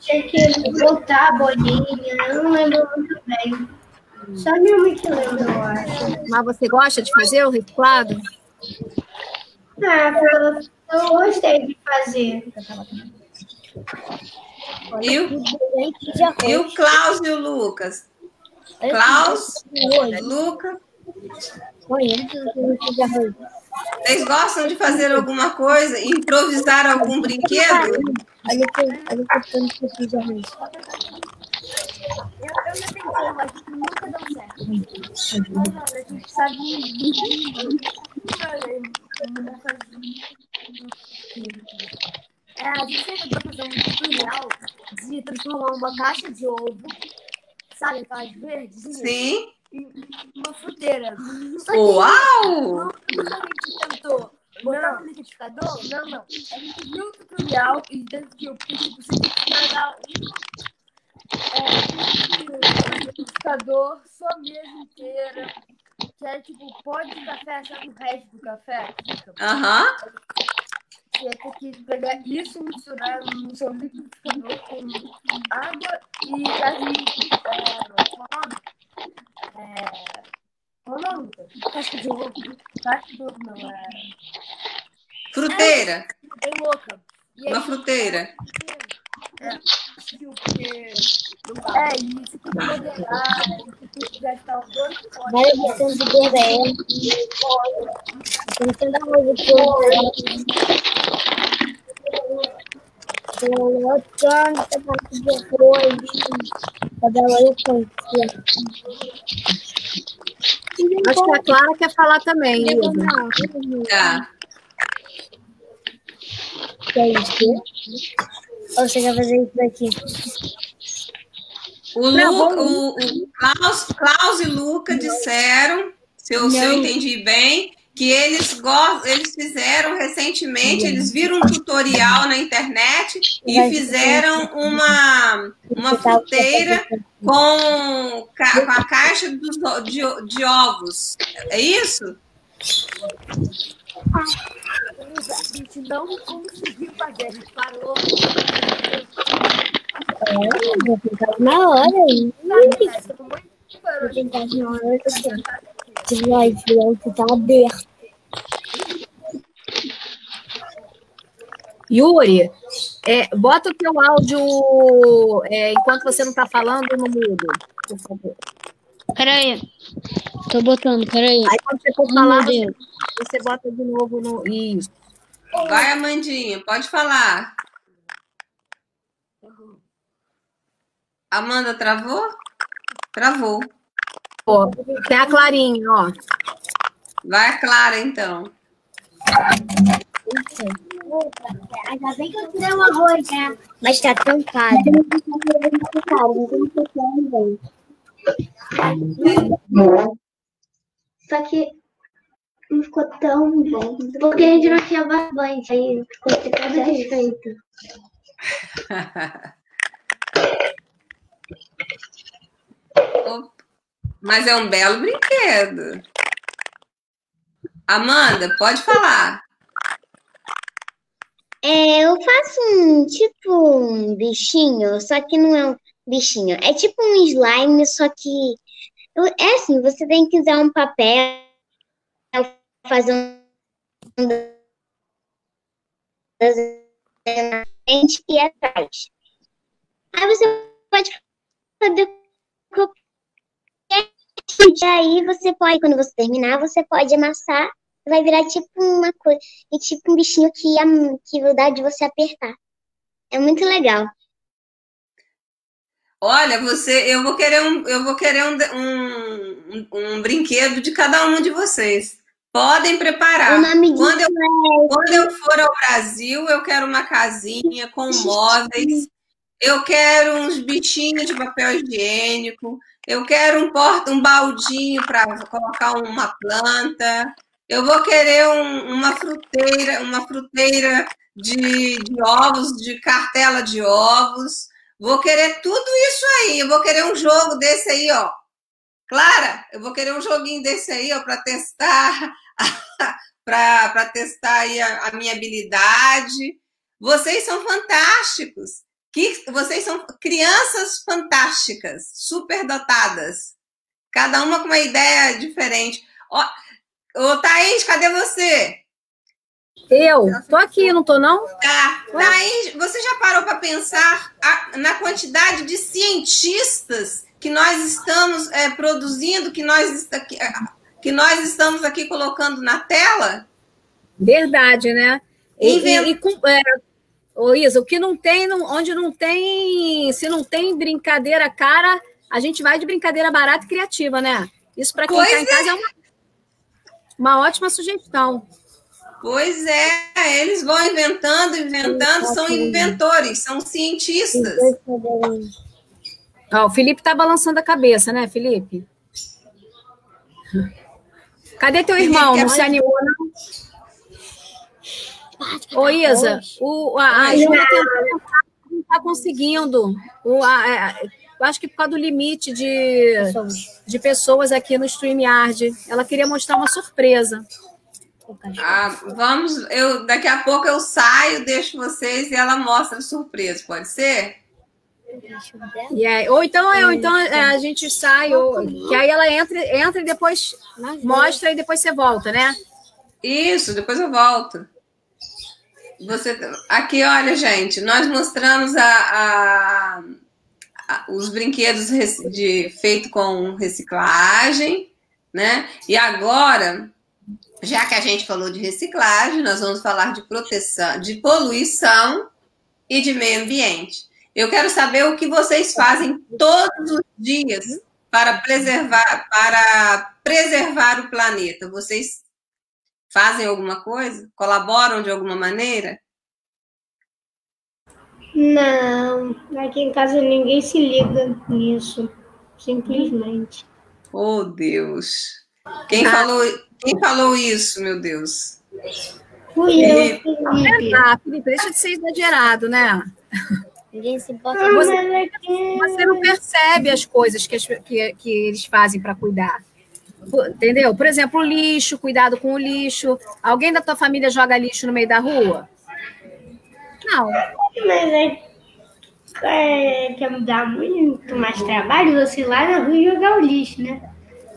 tinha que voltar a bolinha, eu não lembro muito bem. Só minha mãe que lembra, eu acho. Mas você gosta de fazer o reciclado? Ah, eu, eu gostei de fazer. E o, e o Klaus e o Lucas? Klaus, Lucas. Vocês gostam de fazer alguma coisa? Improvisar algum brinquedo? Olha que olha eu fiz arroz. Eu, eu já tentei, mas nunca deu certo. Mas, a gente sabe. É, a gente tentou fazer um tutorial de transformar uma caixa de ovo, sabe, aquelas verdes? Sim. Em uma fruteira. Só que Uau! Quando a gente tentou botar no liquidificador, não, não. A gente viu o tutorial e dentro que eu tipo, você tem que pegar um é, liquidificador só mesmo inteira. Que é tipo pó de café, sabe o resto do café? Aham. Você ia ter que pegar isso misturar no seu liquidificador com água e aí. É, qual é nome? Casca de ovo. Casca de ovo não, é. Fruteira. É, bem louca. Aí, Uma fruteira. É, porque. É isso, que modelar, que gastar os dois potes. Várias versões de BBM. Tentando arroz de Eu canto essa parte de arroz. Cada hora eu. Acho que a Clara quer falar também. Tá. Que é isso? Ou você quer fazer isso daqui? O, Lu, o, o Klaus, Klaus e Luca disseram, se eu, se eu entendi bem, que eles gostam, eles fizeram recentemente, eles viram um tutorial na internet e fizeram uma, uma fruteira com, com a caixa dos, de, de ovos. É isso? A gente não conseguiu fazer, a gente. É, vou tentar na hora. muito Vou tentar na hora. Vai, o tá aberto. Yuri, é, bota o teu áudio é, enquanto você não está falando no mudo, por favor. Peraí. Tô botando, peraí. Aí quando você for falar, você, você bota de novo no. Isso. Vai, Amandinha, pode falar. Amanda, travou? Travou. Ó, tem a Clarinha, ó. Vai a Clara, então. Ainda bem que eu tirei o arroz, né? Mas tá trancado. Só que não ficou tão bom. Porque a gente não tinha bastante. Aí ficou toda desfeita. Mas é um belo brinquedo. Amanda, pode falar. É, eu faço um tipo um bichinho, só que não é um bichinho. É tipo um slime, só que é assim, você tem que usar um papel, fazer um frente e atrás. Aí você pode fazer. E aí você pode, quando você terminar, você pode amassar, vai virar tipo uma coisa, e tipo um bichinho que, que dá de você apertar. É muito legal. Olha, você, eu vou querer um, eu vou querer um, um, um- brinquedo de cada um de vocês. Podem preparar. Quando eu, é quando eu for ao Brasil, eu quero uma casinha com móveis. Eu quero uns bichinhos de papel higiênico. Eu quero um porta, um baldinho para colocar uma planta. Eu vou querer um- uma fruteira, uma fruteira de, de ovos, de cartela de ovos. Vou querer tudo isso aí. Eu vou querer um jogo desse aí, ó. Clara, eu vou querer um joguinho desse aí, ó, para testar, para testar aí a, a minha habilidade. Vocês são fantásticos. Que, vocês são crianças fantásticas, superdotadas. Cada uma com uma ideia diferente. Ó, ô, Thaís, cadê você? Eu? Tô aqui, não tô não? Tá. Thaís, você já parou para pensar a- na quantidade de cientistas que nós estamos é, produzindo, que nós, que, nós estamos aqui colocando na tela? Verdade, né? E, Invent- e, e com, é, ô Isa, o que não tem, não- onde não tem, se não tem brincadeira cara, a gente vai de brincadeira barata e criativa, né? Isso para quem está em é. casa é uma, uma ótima sugestão. Pois é, eles vão inventando, inventando, são inventores, são cientistas. Ó, o Felipe tá balançando a cabeça, né, Felipe? Cadê teu irmão? Não se animou, não? Ô, Isa, o, a, a Júlia não está conseguindo. O, a, a- eu acho que por causa do limite de, de pessoas aqui no StreamYard. Ela queria mostrar uma surpresa. Ah, vamos, eu daqui a pouco eu saio, deixo vocês e ela mostra a surpresa, pode ser? E aí- ou então, é, ou então é, a gente sai, ou, que aí ela entra, entra e depois mostra e depois você volta, né? Isso, depois eu volto. Você, aqui, olha, gente, nós mostramos a, a- a- os brinquedos de, feito com reciclagem, né? E agora, já que a gente falou de reciclagem, nós vamos falar de proteção, de poluição e de meio ambiente. Eu quero saber o que vocês fazem todos os dias para preservar, para preservar o planeta. Vocês fazem alguma coisa? Colaboram de alguma maneira? Não, aqui em casa ninguém se liga nisso, simplesmente. Oh, Deus. Quem, falou, quem falou isso, meu Deus? Fui eu, Felipe. Felipe. Ah, Felipe, deixa de ser exagerado, né? Ninguém se importa. Ah, Você, é você não percebe as coisas que, as- que, que eles fazem para cuidar. Entendeu? Por exemplo, o lixo, cuidado com o lixo. Alguém da tua família joga lixo no meio da rua? Não. Mas é, é que dá muito mais trabalho você ir lá na rua e jogar o lixo, né?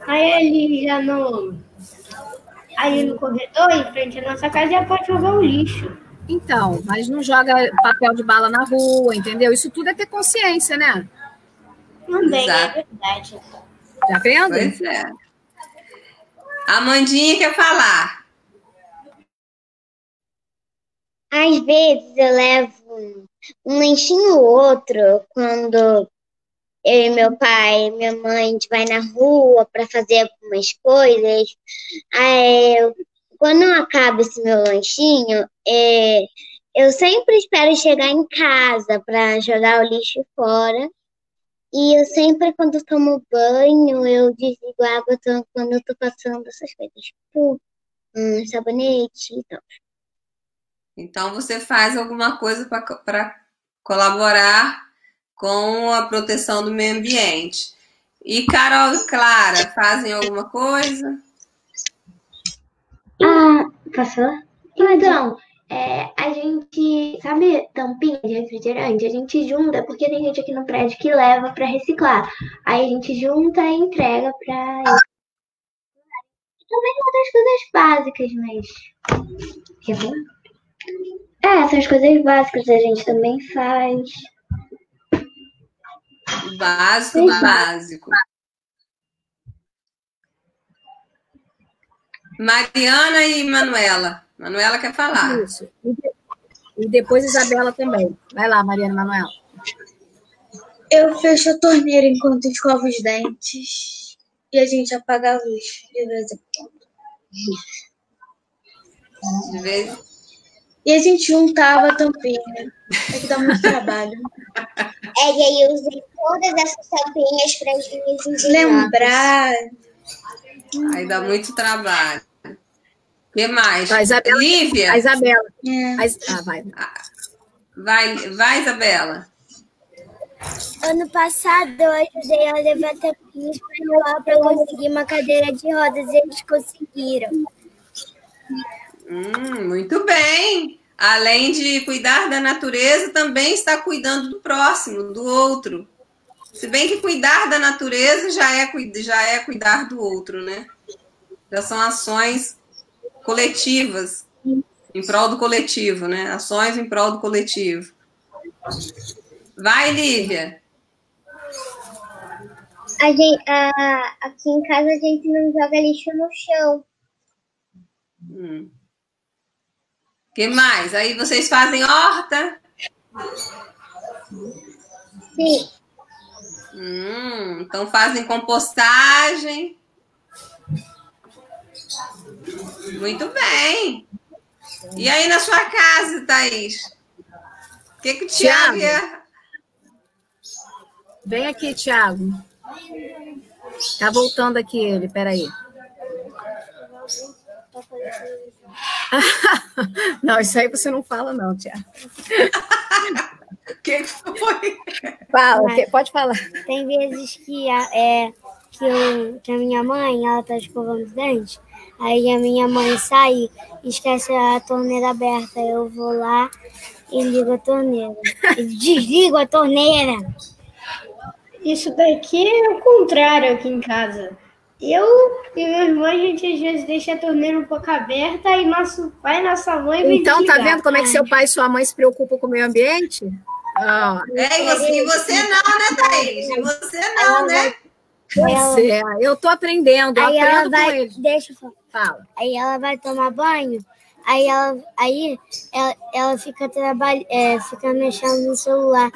Aí ele já no. Ali no corredor, em frente à nossa casa, já pode jogar o lixo. Então, mas não joga papel de bala na rua, entendeu? Isso tudo é ter consciência, né? Também, é Exato. verdade. Tá vendo? Pois é. A Amandinha quer falar. Às vezes eu levo um lanchinho ou outro quando eu e meu pai, minha mãe, a gente vai na rua para fazer algumas coisas. Aí, quando acaba esse meu lanchinho, é, eu sempre espero chegar em casa para jogar o lixo fora. E eu sempre, quando eu tomo banho, eu desligo a água quando eu tô passando essas coisas, tipo, hum, sabonete e tal. Então você faz alguma coisa para colaborar com a proteção do meio ambiente. E Carol e Clara fazem alguma coisa? Ah, posso falar? Então, é, a gente, sabe, tampinha de refrigerante, a gente junta, porque tem gente aqui no prédio que leva para reciclar. Aí a gente junta e entrega para Também outras coisas básicas, mas. É, essas coisas básicas a gente também faz. Básico do básico. Mariana e Manuela. Manuela quer falar. Isso. E, de- depois Isabela também. Vai lá, Mariana e Manuela. Eu fecho a torneira enquanto escovo os dentes e a gente apaga a luz de vez em quando. De vez... E a gente juntava a tampinha. É que dá muito trabalho. É, e aí eu usei todas essas tampinhas para as minhas. Lembrar. Aí dá muito trabalho. O que mais? A Isabela. Lívia? A Isabela. É. A Is- Ah, vai. Vai, vai, Isabela. Ano passado eu ajudei a levar tampinhas para para conseguir uma cadeira de rodas e eles conseguiram. Hum, muito bem. Além de cuidar da natureza, também está cuidando do próximo, do outro. Se bem que cuidar da natureza já é, já é cuidar do outro, né? Já são ações coletivas em prol do coletivo, né? Ações em prol do coletivo. Vai, Lívia. A gente, a- aqui em casa a gente não joga lixo no chão. Hum. Que mais? Aí vocês fazem horta? Sim. Hum, então fazem compostagem. Muito bem. E aí na sua casa, Thaís? O que, que o Tiago Thiago. ia... Vem aqui, Thiago. Tá voltando aqui ele, peraí. Não, isso aí você não fala, não, Tiago. O que, que foi? Fala, Mas- pode falar. Tem vezes que a, é, que, eu, que a minha mãe, ela tá escovando os dentes, aí a minha mãe sai e esquece a torneira aberta. Eu vou lá e ligo a torneira. Desligo a torneira. Isso daqui é o contrário aqui em casa. Eu e meu irmão, a gente às vezes deixa a torneira um pouco aberta e nosso pai e nossa mãe vem Então, tá vendo como é que seu pai e sua mãe se preocupam com o meio ambiente? Ah, É, e você, e você não, né, Thaís? E você não, né? pois é, eu tô aprendendo, eu Aí ela vai. Deixa eu falar. Fala. Aí ela vai tomar banho, aí ela, aí ela, ela fica, é, fica mexendo no celular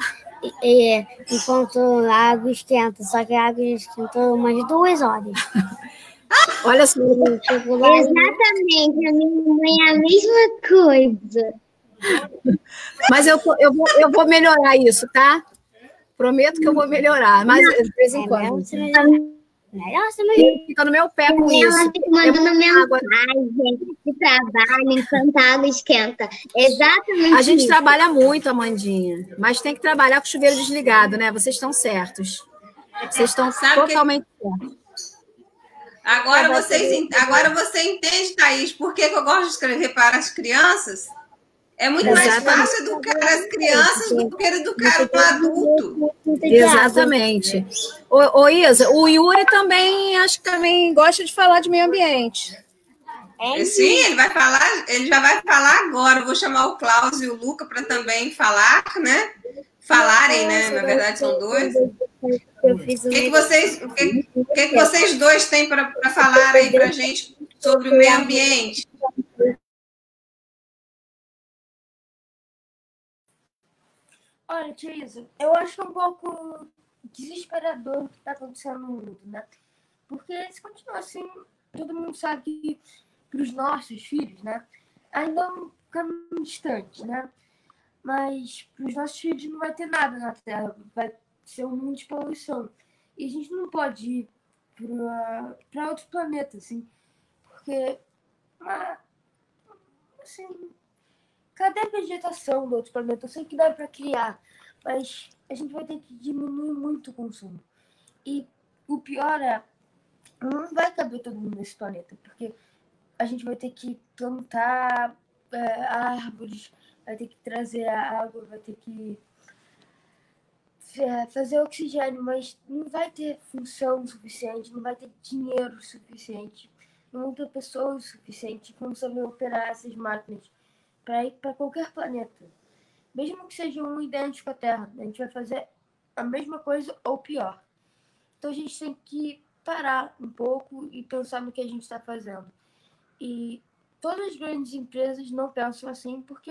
e- enquanto a água esquenta. Só que a água esquentou umas duas horas. Olha só, Exatamente, a minha mãe é a mesma coisa. mas eu, tô- eu, vou, eu vou melhorar isso, tá? Prometo que eu vou melhorar, mas de vez em É quando. Você melhorar. Fica no meu pé com isso. Ela fica mandando mensagem de trabalho enquanto a água esquenta. Exatamente A gente isso. trabalha muito, Amandinha, mas tem que trabalhar com o chuveiro desligado, né? Vocês estão certos. Vocês estão Sabe que- totalmente certos. Agora, vocês, agora você entende, Thaís, por que, que eu gosto de escrever para as crianças? É muito mais Exatamente. fácil educar as crianças do que educar um adulto. Exatamente. Ô, ô, Isa, o Yuri também, acho que também gosta de falar de meio ambiente. Sim, ele vai falar, ele já vai falar agora. Eu vou chamar o Klaus e o Luca para também falar, né? Falarem, né? Na verdade, são dois. O que, que vocês, o que, o que, que vocês dois têm para falar aí para gente sobre o meio ambiente? Olha, tia Isa, eu acho um pouco desesperador o que está acontecendo no mundo, né? Porque se continuar assim, todo mundo sabe que para os nossos filhos, né? Ainda é um caminho distante, né? Mas para os nossos filhos não vai ter nada na Terra, vai ser um mundo de poluição. E a gente não pode ir para outro planeta, assim, porque, ah, assim, cadê a vegetação do outro planeta? Eu sei que dá para criar, mas a gente vai ter que diminuir muito o consumo. E o pior é, não vai caber todo mundo nesse planeta, porque a gente vai ter que plantar é, árvores, vai ter que trazer a água, vai ter que é, fazer oxigênio, mas não vai ter função suficiente, não vai ter dinheiro suficiente, não vão ter pessoas suficientes que vão saber operar essas máquinas para ir para qualquer planeta. Mesmo que seja um idêntico à Terra, a gente vai fazer a mesma coisa ou pior. Então a gente tem que parar um pouco e pensar no que a gente está fazendo. E todas as grandes empresas não pensam assim porque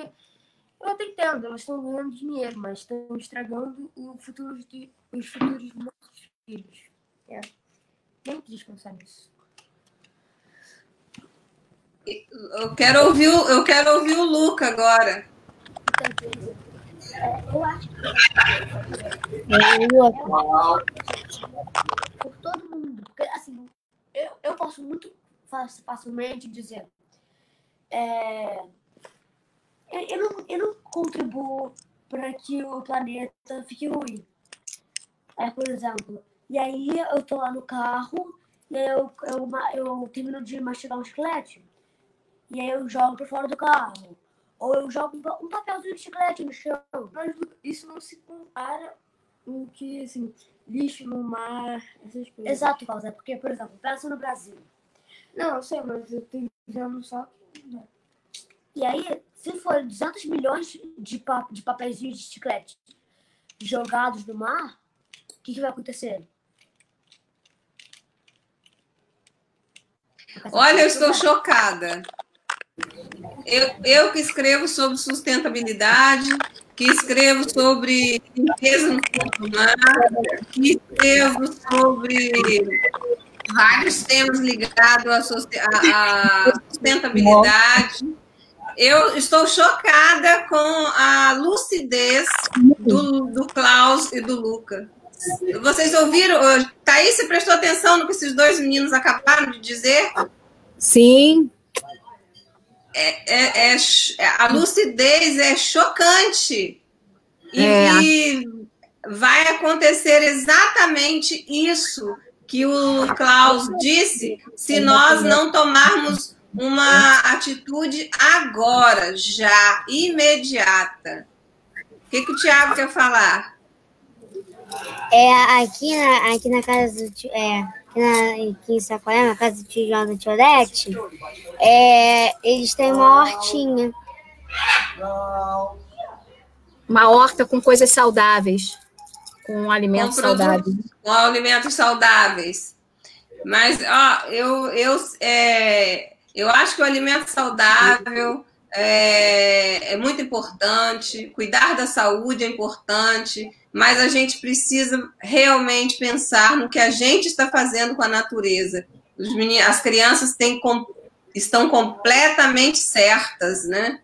eu até entendo, elas estão ganhando dinheiro, mas estão estragando o futuro de, os futuros dos nossos filhos. É. Quem quis pensar nisso? Eu quero ouvir, eu quero ouvir o Luca agora. Eu acho por todo mundo. Porque, assim, eu, eu posso muito fa- facilmente dizer. É, eu, eu, não, eu não contribuo para que o planeta fique ruim. É, por exemplo, e aí eu tô lá no carro, e eu, eu, ma- eu termino de mastigar um chiclete, e aí eu jogo para fora do carro. Ou eu jogo um pa- papelzinho de chiclete no chão. Mas isso não se compara com que, assim, lixo no mar, essas coisas. Exato, Paulo, porque, por exemplo, pensa no Brasil. Não, eu sei, mas eu tô dizendo só que... E aí, se for 200 milhões de, pa de papeizinhos de chiclete jogados no mar, o que, que vai acontecer? Olha, eu estou chocada. Eu, eu que escrevo sobre sustentabilidade, que escrevo sobre limpeza no fundo do mar, que escrevo sobre vários temas ligados à sustentabilidade. Eu estou chocada com a lucidez do, do Klaus e do Luca. Vocês ouviram? Thaís, você prestou atenção no que esses dois meninos acabaram de dizer? Sim. É, é- é ch- a lucidez é chocante. E, É. e vai acontecer exatamente isso que o Klaus disse se nós não tomarmos uma atitude agora, já, imediata. O que, que o Tiago quer falar? É, aqui na, aqui na casa do é, na, aqui em Sacolé, na casa do tio João da Tiorete, é, eles têm uma hortinha. Uma horta com coisas saudáveis, com alimentos Com saudáveis. com alimentos saudáveis. Mas ó, eu, eu, é, eu acho que o alimento saudável é, é muito importante, cuidar da saúde é importante, mas a gente precisa realmente pensar no que a gente está fazendo com a natureza. Os meni- as crianças têm, estão completamente certas, né?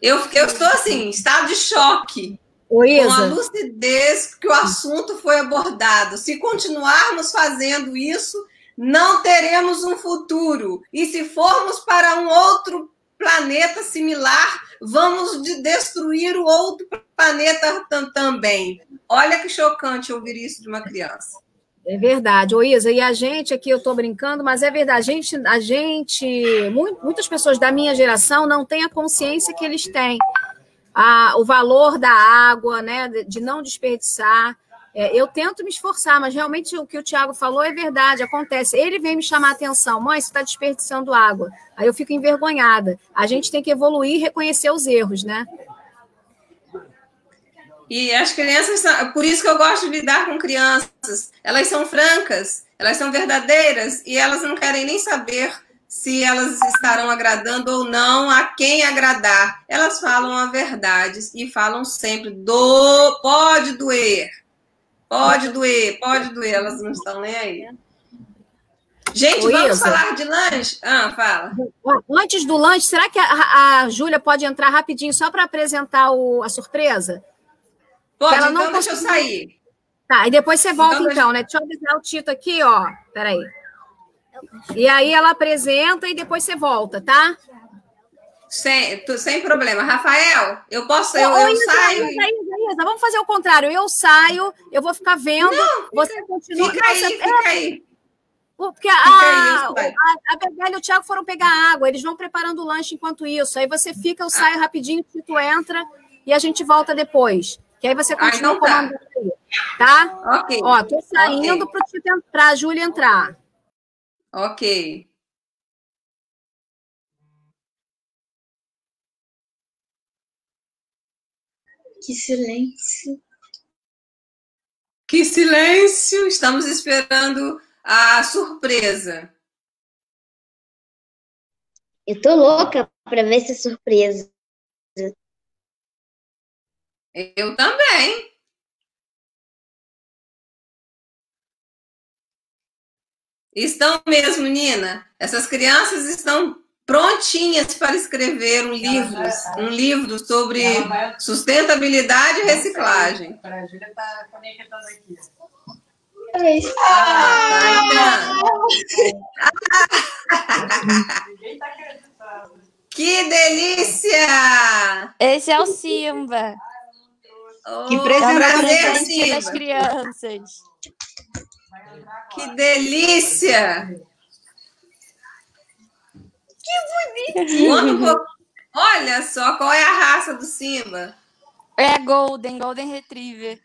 Eu, eu estou assim, em estado de choque Ô, com a lucidez que o assunto foi abordado. Se continuarmos fazendo isso, não teremos um futuro. E se formos para um outro planeta similar, vamos de destruir o outro planeta tam- também. Olha que chocante ouvir isso de uma criança. É verdade. Ô, Isa, e a gente aqui, eu estou brincando, mas é verdade. A gente, a gente muitas pessoas da minha geração não têm a consciência que eles têm. A, o valor da água, né, de não desperdiçar. É, eu tento me esforçar, mas realmente o que o Tiago falou é verdade, acontece. Ele vem me chamar a atenção, mãe, você está desperdiçando água. Aí eu fico envergonhada. A gente tem que evoluir e reconhecer os erros, né? E as crianças, por isso que eu gosto de lidar com crianças. Elas são francas, elas são verdadeiras e elas não querem nem saber se elas estarão agradando ou não a quem agradar. Elas falam a verdade e falam sempre do pode doer. Pode doer, pode doer, elas não estão nem aí. Gente, Oi, vamos Ilza. falar de lanche? Ah, fala. Antes do lanche, será que a, a Júlia pode entrar rapidinho só para apresentar o, a surpresa? Pode, ela então não deixa eu sair. Tá, e depois você volta então, então né? Deixa eu avisar o Tito aqui, ó. Peraí. E aí ela apresenta e depois você volta, tá? Sem, sem problema. Rafael, eu posso, eu, eu Isa, saio. Isa, Isa, vamos fazer o contrário. Eu saio, eu vou ficar vendo, não, você fica, continua. Fica aí, fica é, aí. Porque a, a, a e o Thiago foram pegar água, eles vão preparando o lanche enquanto isso. Aí você fica, eu saio rapidinho, o Tito entra e a gente volta depois. Que aí você continua ah, então tá. comandando aí, tá? Ok. Ó, tô saindo okay. para a Júlia entrar. Ok. Que silêncio. Que silêncio! Estamos esperando a surpresa. Eu tô louca para ver essa surpresa. Eu também. Estão mesmo, Nina. Essas crianças estão prontinhas para escrever um livro, um livro sobre sustentabilidade e reciclagem. A Júlia está conectando aqui. Ah, tá que delícia! Esse é o Simba. Oh, que presente das crianças. Que delícia! Que bonito! Olha só, qual é a raça do Simba? É Golden, Golden Retriever.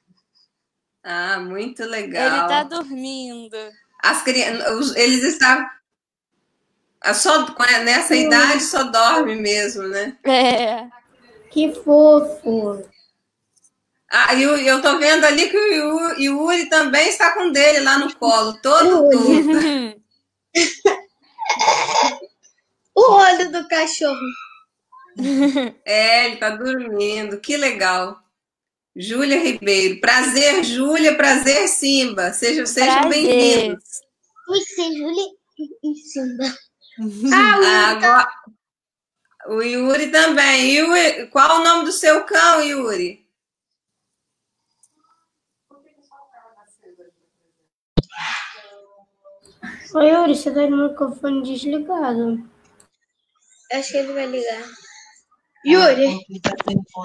Ah, muito legal. Ele tá dormindo. As crianças, eles estavam só nessa idade só dorme mesmo, né? É. Que fofo. Ah, eu, eu tô vendo ali que o Yuri também está com dele lá no colo, todo torto. o olho do cachorro. É, ele tá dormindo. Que legal. Júlia Ribeiro. Prazer, Júlia. Prazer, Simba. Sejam, sejam bem-vindos. Oi, ser Júlia e Simba. Ah, o Yuri, tá... o Yuri também. Yuri, qual o nome do seu cão, Yuri? Oi, Yuri, você tá no microfone desligado. Acho que ele vai ligar. Yuri.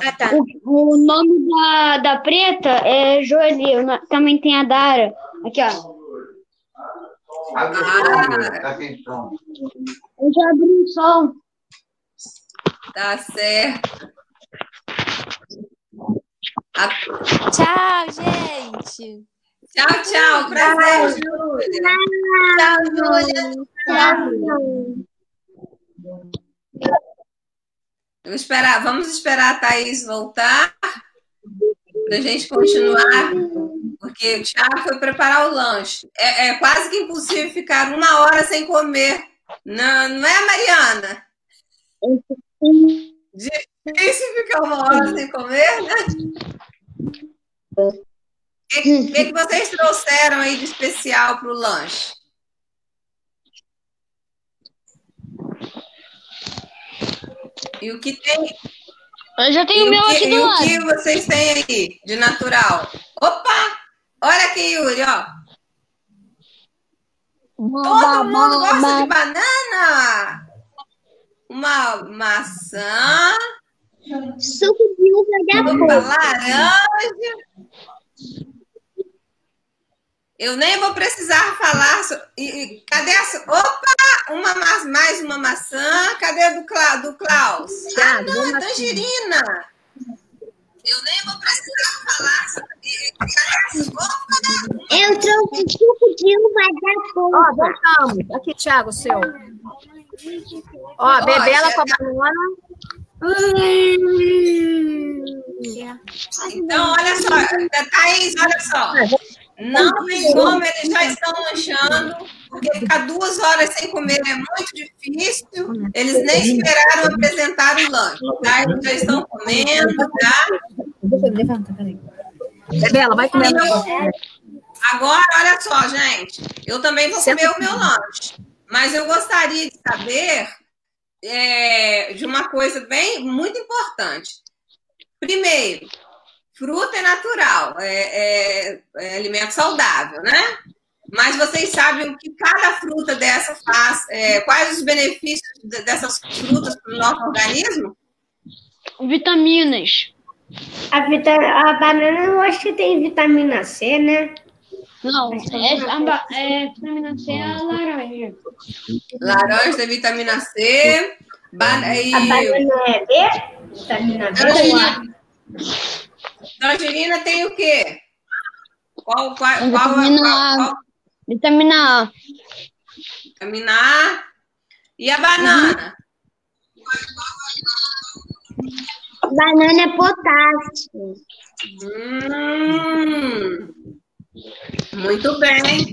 Ah, tá. O, o nome da, da preta é Joeli. Também tem a Dara. Aqui, ó. Ah, eu já abri o som. Tá certo. A... Tchau, gente. Tchau, tchau. Prazer, Júlia. Tchau, Júlia. Tchau. Vamos esperar, vamos esperar a Thaís voltar para a gente continuar, porque o Thiago foi preparar o lanche. É, é, quase que impossível ficar uma hora sem comer. Não, não é, Mariana? Difícil ficar uma hora sem comer, né? O que, que, que, vocês trouxeram aí de especial para o lanche? E o que tem? Eu já tenho o meu que, aqui do e lado. o que vocês têm aí de natural? Opa! Olha aqui, Yuri, ó. Todo mundo gosta de banana! Uma maçã. Suco de uva de Uma laranja. Eu nem vou precisar falar. so- e- e- cadê a. Opa! Uma, ma- mais uma maçã. Cadê a do, Cla, do Klaus? Ah, não, é maçãs. tangerina. Eu nem vou precisar falar. so- cadê a- Opa! Eu trouxe suco de uva da Ó, voltamos. Aqui, Thiago, o seu. Ó, bebela já- com a banana. Então, olha só, Thaís, olha só. Não tem como, eles já estão lanchando, porque ficar duas horas sem comer é muito difícil. Eles nem esperaram apresentar o lanche, tá? Eles já estão comendo, tá? Deixa eu levantar, peraí. Bebela, vai comer. Agora, olha só, gente. Eu também vou comer o meu lanche. Mas eu gostaria de saber é, de uma coisa bem muito importante. Primeiro, fruta é natural, é, é- é alimento saudável, né? Mas vocês sabem o que cada fruta dessa faz, é, quais os benefícios de- dessas frutas para o nosso organismo? Vitaminas. A, vita- a banana eu acho que tem vitamina C, né? Não, é, a ba- é, vitamina C é a laranja. Laranja tem vitamina C, ba- e A banana é B? Vitamina B. tangerina, tangerina tem o quê? Qual, qual, qual, Vitamina qual, A. qual- Vitamina A. vitamina A? E a banana? Banana é potássio. Hum, muito bem.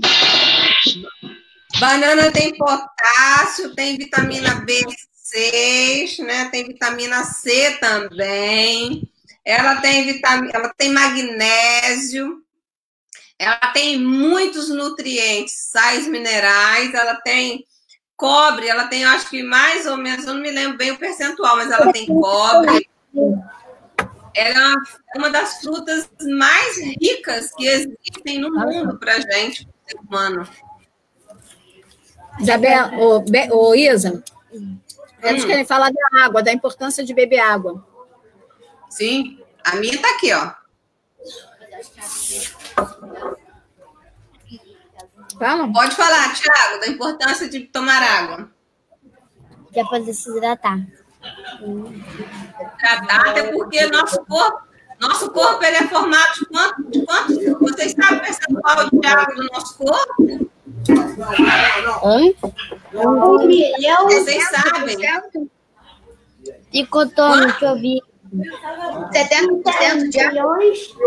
Banana tem potássio, tem vitamina B6, né? Tem vitamina C também. Ela tem vitamina, ela tem magnésio. Ela tem muitos nutrientes, sais minerais, ela tem cobre, ela tem, acho que mais ou menos, eu não me lembro bem o percentual, mas ela tem cobre. Ela é uma, uma das frutas mais ricas que existem no mundo para gente, ser humano. Isabela, ô, ô, Isa, eles Hum. querem falar da água, da importância de beber água. Sim, a minha tá aqui, ó. Fala. Pode falar, Thiago, da importância de tomar água. Que é para desidratar. Tratar, até porque nosso corpo, nosso corpo ele é formado de quanto, de quanto? Vocês sabem o percentual de água do nosso corpo? Oi? Um milhão. Vocês sabem? E cotono que eu vi. 70% de água. Milhões. Uhum.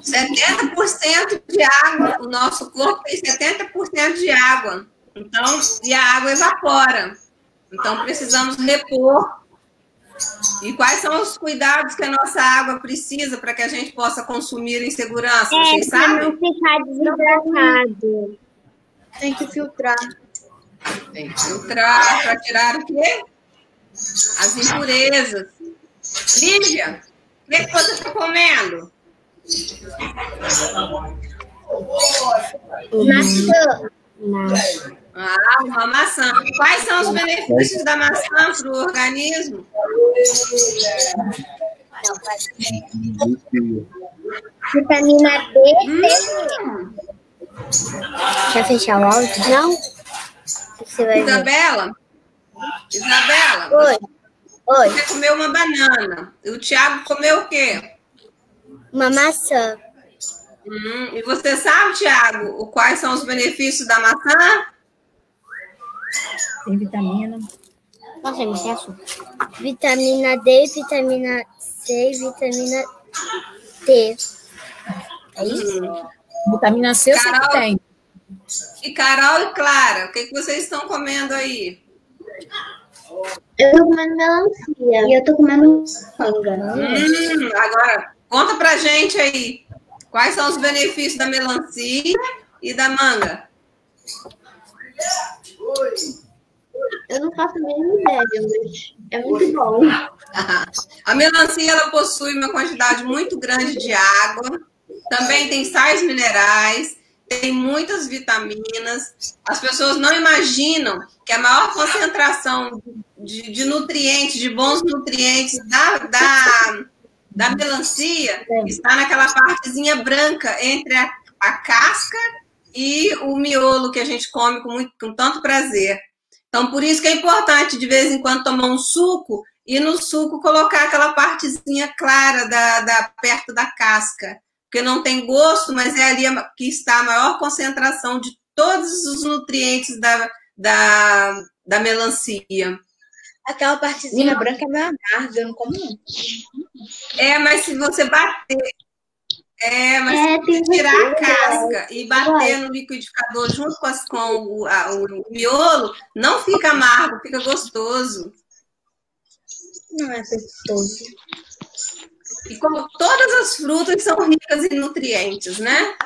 70% de água, o nosso corpo tem 70% de água. Então, e a água evapora. Então, precisamos repor. E quais são os cuidados que a nossa água precisa para que a gente possa consumir em segurança? Vocês É, não sabem? ficar desidratado. Tem que filtrar. Tem que filtrar para tirar o quê? As impurezas. Lívia, o que, que você está comendo? Maçã. Ah, uma maçã. Quais são os benefícios da maçã para o organismo? Vitamina D. Hum, Quer fechar o áudio? Não? Você vai ver. Isabela, Isabela, Oi. Oi. você comeu uma banana. E o Tiago comeu o quê? Uma maçã. Hum, e você sabe, Tiago, quais são os benefícios da maçã? Tem vitamina. Nossa, não tem açúcar. Vitamina D, vitamina C e vitamina T. É isso? Vitamina C eu sei que Carol. tem. E Carol e Clara, o que, que vocês estão comendo aí? Eu tô comendo melancia. E eu tô comendo manga. Hum, agora, conta pra gente aí. Quais são os benefícios da melancia e da manga? Eu não faço a mínima ideia, mas é muito bom. A melancia ela possui uma quantidade muito grande de água, também tem sais minerais, tem muitas vitaminas. As pessoas não imaginam que a maior concentração de, de nutrientes, de bons nutrientes da, da, da melancia está naquela partezinha branca entre a, a casca e o miolo que a gente come com, muito, com tanto prazer. Então, por isso que é importante, de vez em quando, tomar um suco e no suco colocar aquela partezinha clara da, da perto da casca. Porque não tem gosto, mas é ali que está a maior concentração de todos os nutrientes da, da, da melancia. Aquela partezinha branca é meio amarga, eu não como não. É, mas se você bater. É, mas É, se você tirar a casca e bater no liquidificador junto com, as- com o, a- o miolo, não fica amargo, fica gostoso. Não é gostoso. E como todas as frutas são ricas em nutrientes, né?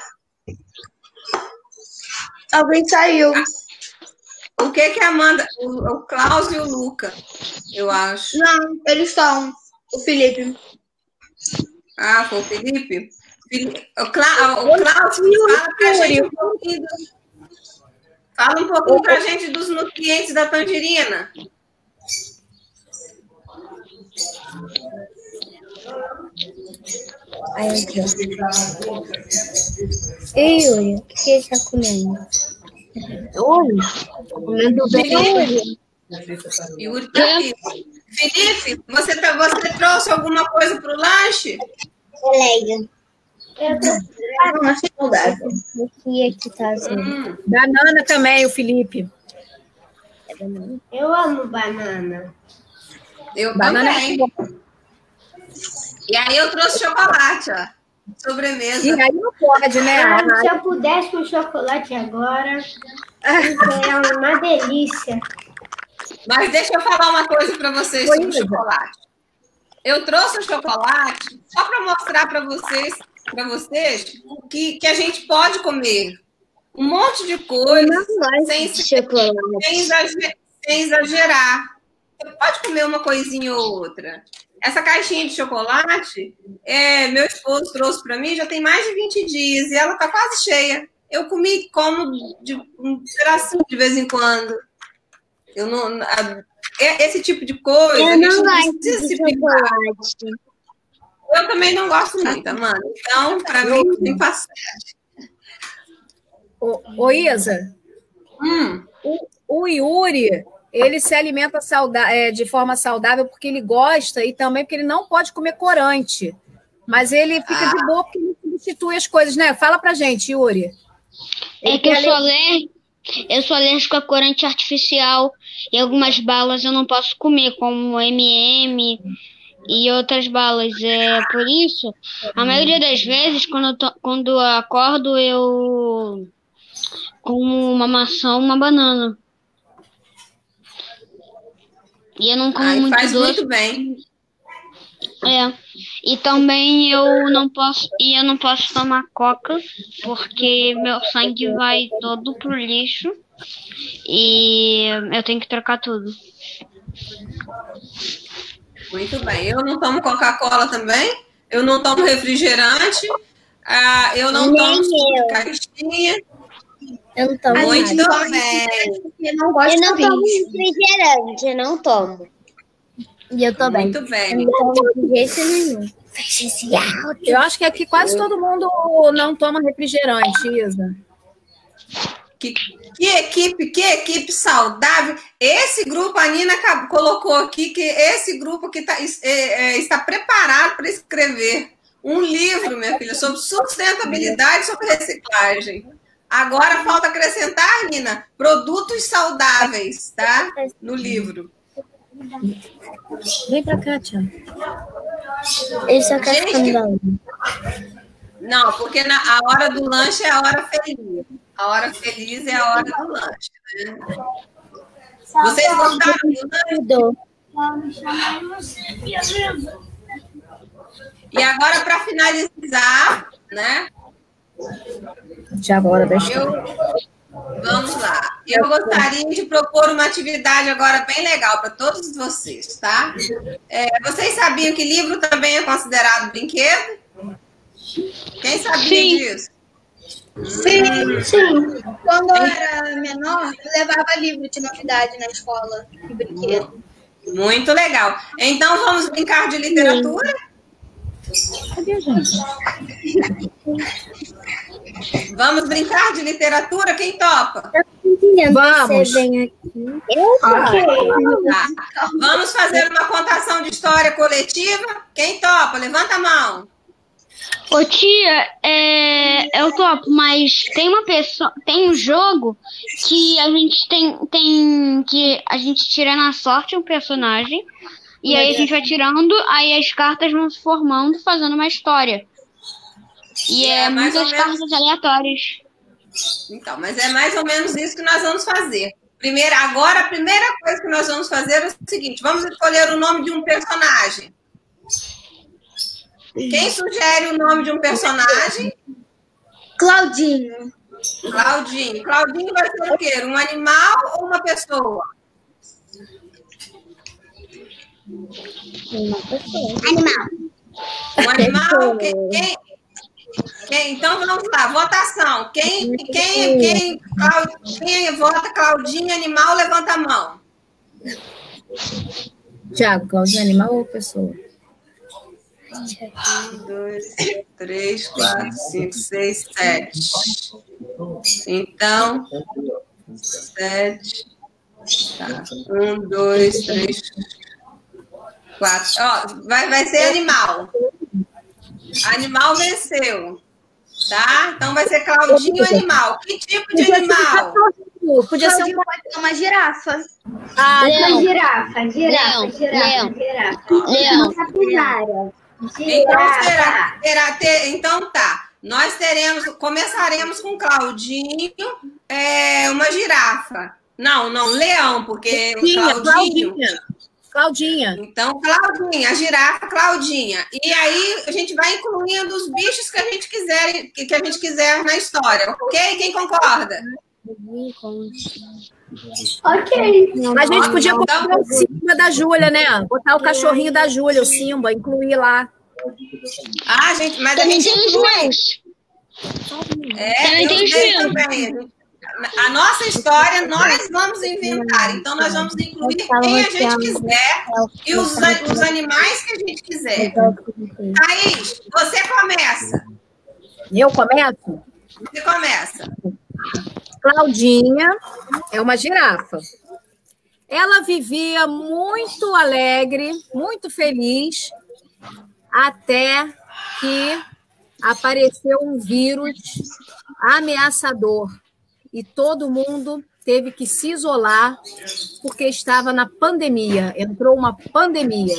Alguém saiu. O que que a Amanda, o, o Klaus e o Luca, eu acho. Não, eles estão. O Felipe. Ah, foi o Felipe? Fili- O, Cla, o Klaus, fala pra gente um pouquinho Fala um pouquinho pra gente dos nutrientes da tangerina. Aí entrou. Ei, Yuri, o que você está comendo? Oi? Comendo bem? Yuri tá aqui. Felipe, você, tá- você trouxe alguma coisa pro lanche? Colega. Não, é saudável. O que é que tá azul? Hum, Banana também, o Felipe. Eu amo banana. eu Banana é também. E aí eu trouxe chocolate, ó. Sobremesa. E aí não pode, né? Ah, se eu pudesse um chocolate agora, é uma delícia. Mas deixa eu falar uma coisa para vocês Oi, sobre o Isa. chocolate. Eu trouxe o chocolate só para mostrar para vocês, para vocês o que, que a gente pode comer. Um monte de coisa, sem, sem, exager- sem exagerar. Você pode comer uma coisinha ou outra. Essa caixinha de chocolate, é, meu esposo trouxe para mim já tem mais de 20 dias e ela está quase cheia. Eu comi como de um pedacinho de vez em quando. Eu não, a- é- esse tipo de coisa. Eu não gosto de chocolate. Eu também não gosto muito, Amanda. Então, para mim, tem paciência. Ô, ô Isa, Hum, o, o Yuri, ele se alimenta é, de forma saudável porque ele gosta e também porque ele não pode comer corante. Mas ele fica de boa porque ele substitui as coisas, né? Fala pra gente, Yuri. É Ele que eu sou alérgico, eu sou alérgico a corante artificial e algumas balas eu não posso comer, como M&M e outras balas. É por isso, a maioria das vezes, quando eu, tô- quando eu acordo, eu como uma maçã uma banana. E eu não como aí muito faz doce. muito bem. É. E também eu não posso e eu não posso tomar coca porque meu sangue vai todo pro lixo e eu tenho que trocar tudo. Muito bem. Eu não tomo Coca-Cola também. Eu não tomo refrigerante. ah, eu não Nem tomo suco de eu. caixinha. Eu não tomo Muito bem. Porque não gosto Eu não tomo refrigerante, eu não tomo. E eu também. Muito bem. Eu não tomo de jeito nenhum. Fecha esse áudio. Eu acho que aqui quase todo mundo não toma refrigerante, Isa. Que, que equipe, que equipe saudável. Esse grupo, a Nina colocou aqui que esse grupo que tá, é, é, está preparado para escrever um livro, minha filha, sobre sustentabilidade, sobre reciclagem. Agora falta acrescentar, Nina, produtos saudáveis, tá? No livro. Vem pra cá, Tia. Ele só quer Gente. Não, porque na, a hora do lanche é a hora feliz. A hora feliz é a hora do lanche. Né? Vocês gostaram do lanche? E agora, para finalizar, né? Já agora, deixa Eu, vamos lá. Eu gostaria de propor uma atividade agora bem legal para todos vocês, tá? É, vocês sabiam que livro também é considerado brinquedo? Quem sabia Sim. disso? Sim, sim. Quando eu era menor, eu levava livro de novidade na escola, de brinquedo. Muito legal. Então vamos brincar de literatura? Cadê, gente? Vamos brincar de literatura? Quem topa? Vamos. Eu Tá. Vamos fazer uma contação de história coletiva? Quem topa? Levanta a mão. Ô tia, é, eu topo, mas tem uma pessoa, tem um jogo que a gente tem, tem que a gente tira na sorte um personagem e aí a gente vai tirando, aí as cartas vão se formando, fazendo uma história. E é, É, mais muitas ou menos. cartas aleatórias. Então, mas é mais ou menos isso que nós vamos fazer. Primeiro, agora, a primeira coisa que nós vamos fazer é o seguinte: vamos escolher o nome de um personagem. Quem sugere o nome de um personagem? Claudinho. Claudinho. Claudinho vai ser o quê? Um animal ou uma pessoa? Animal. Um animal? Quem, quem- quem- então vamos lá, votação. Quem, quem, quem, Clau- quem vota Claudinho animal, levanta a mão. Tiago, Claudinho, animal ou pessoa? Um, dois, três, quatro, cinco, seis, sete. Então, sete. Tá. Um, dois, três, quatro. Ó, vai, vai ser animal. Animal venceu. Tá? Então vai ser Claudinho animal. Que tipo de animal? Podia ser um Claudinho pode ser uma girafa. Ah, Leão. Girafa, girafa, Leão, girafa, leão. girafa. Leão. Então, será, será ter, então tá. Nós teremos, começaremos com Claudinho, é, uma girafa. Não, não, leão, porque o Claudinha, Claudinho. Claudinha. Claudinha. Então, Claudinha, a girafa, Claudinha. E aí a gente vai incluindo os bichos que a gente quiser, que que a gente quiser na história, ok? Quem concorda? Ok. A gente podia Então- botar o Simba da Júlia, né? Botar o cachorrinho da Júlia, o Simba, incluir lá. Ah, gente, mas a Também gente tem os inclui. É, Também tem eu também. A nossa história nós vamos inventar. Então, nós vamos incluir quem a gente quiser e os, os animais que a gente quiser. Thaís, você começa. Eu começo? Você começa. Claudinha é uma girafa. Ela vivia muito alegre, muito feliz, até que apareceu um vírus ameaçador e todo mundo teve que se isolar porque estava na pandemia. Entrou uma pandemia.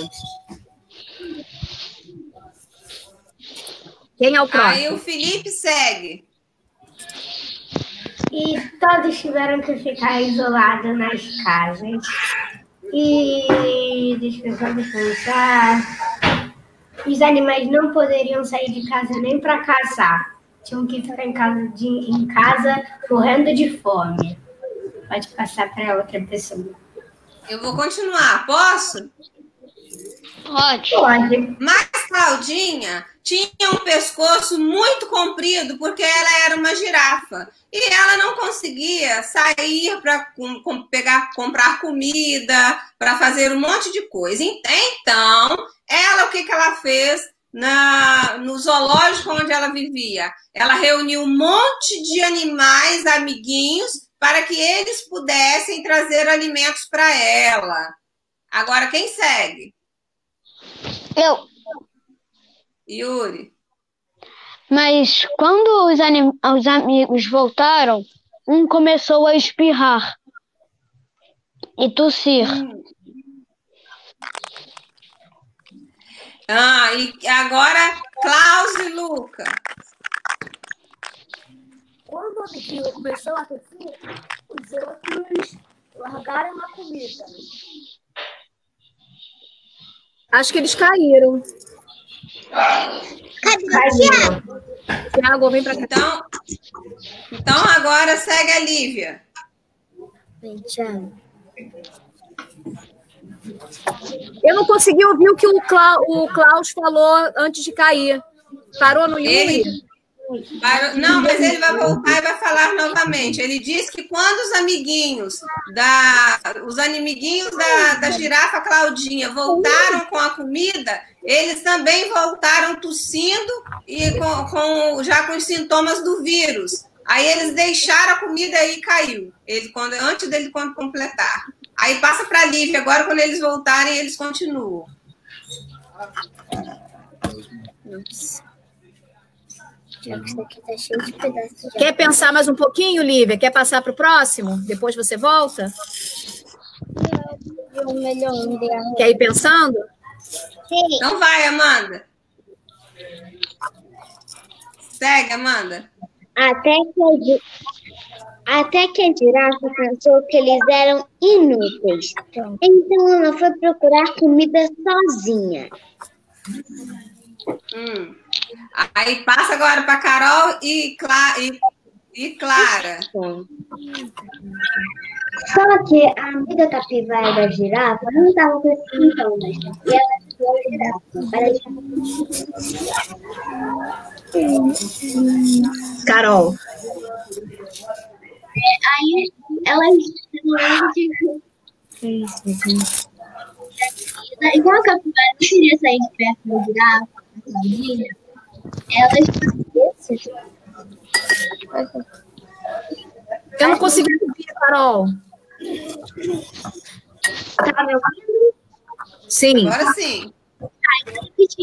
Quem é o próximo? Aí o Felipe segue. E todos tiveram que ficar isolados nas casas. E deixa eu descansar. Os animais não poderiam sair de casa nem para caçar. Tinham que ficar em casa, de, em casa morrendo de fome. Pode passar para outra pessoa. Eu vou continuar. Posso? Pode. Pode. Mas Claudinha tinha um pescoço muito comprido porque ela era uma girafa e ela não conseguia sair para pegar, comprar comida, para fazer um monte de coisa. Então, ela o que, que ela fez na, no zoológico onde ela vivia? Ela reuniu um monte de animais amiguinhos para que eles pudessem trazer alimentos para ela. Agora, quem segue? Eu. Yuri. Mas quando os, anim- os amigos voltaram, um começou a espirrar e tossir. Ah, e agora Klaus e Luca. Quando o amiguinho começou a tossir, os outros largaram a comida. Acho que eles caíram. Tiago? Tiago, vem pra cá. Então, então agora segue a Lívia. Eu não consegui ouvir o que o, Cla- o Klaus falou antes de cair. Parou no Vai- Não, mas ele vai voltar e vai falar novamente. Ele disse que quando os amiguinhos da. Os amiguinhos da, da girafa Claudinha voltaram com a comida, eles também voltaram tossindo e com, com- já com os sintomas do vírus. Aí eles deixaram a comida e caiu. Ele, quando, antes dele com- completar. Aí passa para a Lívia. Agora, quando eles voltarem, eles continuam. Isso aqui cheio de pedaços. de Quer pensar mais um pouquinho, Lívia? Quer passar para o próximo? Depois você volta? um melhor. Quer ir pensando? Então vai, Amanda. Segue, Amanda. Até que, até que a girafa pensou que eles eram inúteis. Então ela foi procurar comida sozinha. Hum. Aí passa agora para Carol e, Cla e, e Clara. Só que a amiga capivara da girafa não estava com esses sintomas. E ela ficou a girafa. Ela Carol. Aí elas falaram que. Igual a capivara não queria sair de perto da girafa, da Claudinha, elas. Eu não consegui ouvir, Carol. Tá me ouvindo? Sim. Agora sim. Repeti.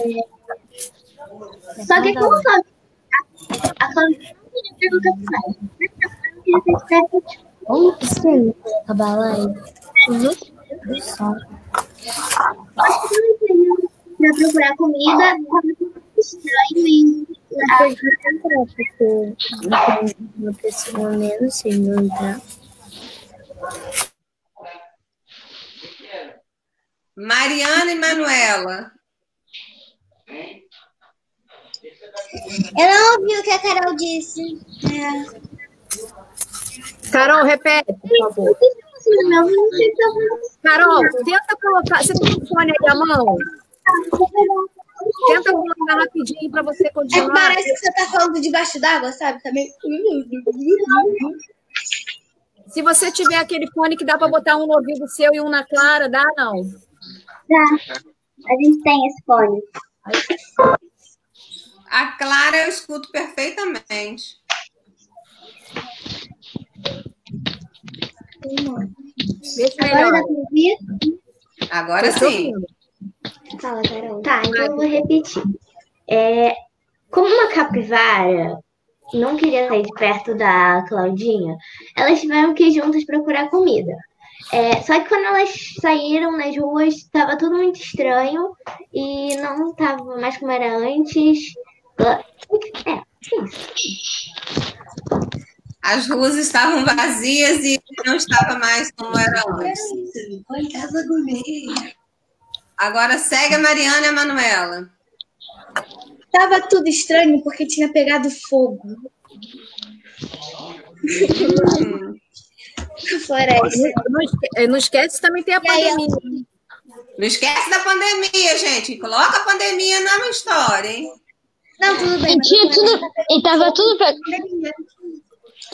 É, Só que como a a. A sair de acabar a. Só. Acho que não procurar comida, estranho e de entrar, porque uma menos sem não. Mariana e Manuela. Eu não ouvi o que a Carol disse. Carol, repete, por favor. Carol, tenta colocar. Você tem o fone aí à mão? Tenta colocar rapidinho para você É continuar. parece que você tá falando debaixo d'água, sabe? Tá meio... Se você tiver aquele fone que dá para botar um no ouvido seu e um na Clara, dá não? Tá. A gente tem esse fone. A Clara eu escuto perfeitamente. Vê se Agora dá? Agora tô sim. Fala, Carol. Tá, então eu vou repetir. É, como uma capivara não queria sair de perto da Claudinha, elas tiveram que ir juntas procurar comida. É, só que quando elas saíram nas ruas, estava tudo muito estranho e não estava mais como era antes. As ruas estavam vazias e não estava mais como era antes. Olha, casa gourmet. Agora segue a Mariana e a Manuela. Tava tudo estranho porque tinha pegado fogo. Hum. Floresta. Não esque- Não esquece, também tem a pandemia. Não esquece da pandemia, gente. Coloca a pandemia na história, hein? Não, tudo bem. E tinha tudo. E tava tudo. pe-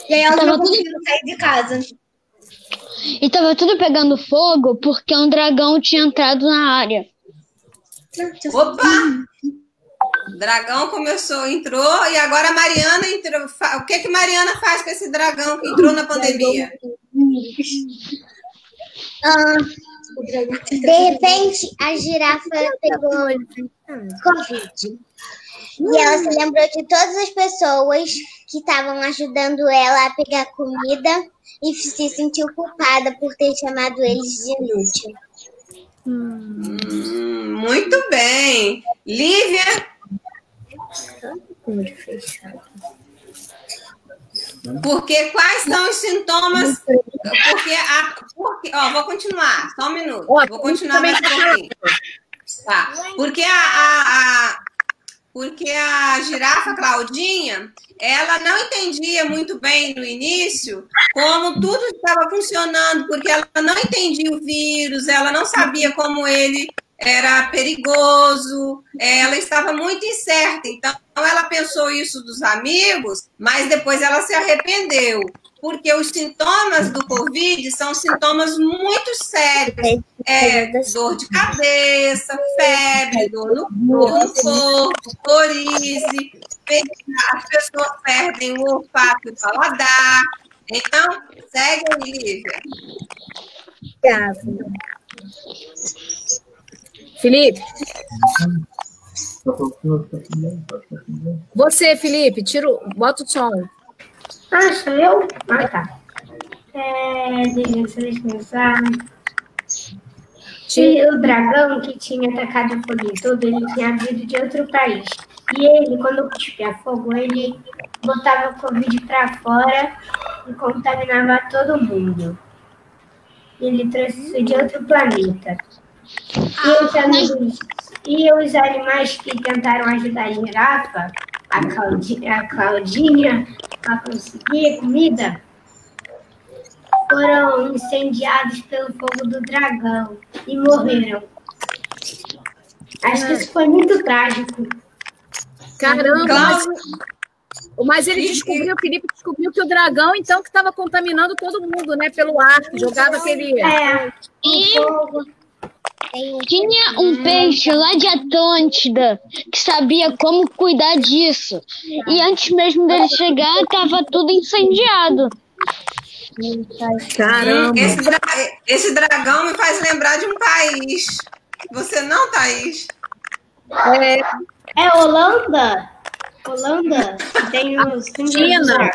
E aí elas Tava não tudo- sair de casa. E tava tudo pegando fogo porque um dragão tinha entrado na área. Opa! Dragão começou, entrou, e agora a Mariana entrou. O que que Mariana faz com esse dragão que entrou na pandemia? Ah, de repente, a girafa pegou Covid. E ela se lembrou de todas as pessoas que estavam ajudando ela a pegar comida e se sentiu culpada por ter chamado eles de inútil. Hum, muito bem. Lívia, porque quais são os sintomas? Porque a. Porque, ó, vou continuar, só um minuto. Vou continuar mais um pouquinho. Tá. Porque a, a, a- porque a girafa Claudinha, ela não entendia muito bem no início como tudo estava funcionando, porque ela não entendia o vírus, ela não sabia como ele era perigoso, é, ela estava muito incerta. Então, ela pensou isso dos amigos, mas depois ela se arrependeu, porque os sintomas do Covid são sintomas muito sérios. É, dor de cabeça, febre, dor no, dor no corpo, corize, as pessoas perdem o olfato e o paladar. Então, segue aí, Lívia. Obrigada. Felipe. Você, Felipe, tira o, bota o som. Ah, sou eu? Ah, tá. É, deixa eu pensar. E o dragão que tinha atacado o fogo todo, ele tinha vindo de outro país. E ele, quando cuspia fogo, ele botava o Covid pra fora e contaminava todo mundo. Ele trouxe isso de outro planeta. E os, amigos, e os animais que tentaram ajudar a girafa, a Claudinha, a Claudinha a conseguir comida, foram incendiados pelo fogo do dragão e morreram. Acho que isso foi muito trágico. Caramba, mas, mas ele descobriu, o Felipe descobriu que o dragão, então, que estava contaminando todo mundo, né? Pelo ar, que jogava aquele. É. E tinha um peixe lá de Atlântida que sabia como cuidar disso. E antes mesmo dele chegar, estava tudo incendiado. Caramba. Esse, dra esse dragão me faz lembrar de um país. Você não, Thaís? É, é Holanda? Holanda? Tem os China.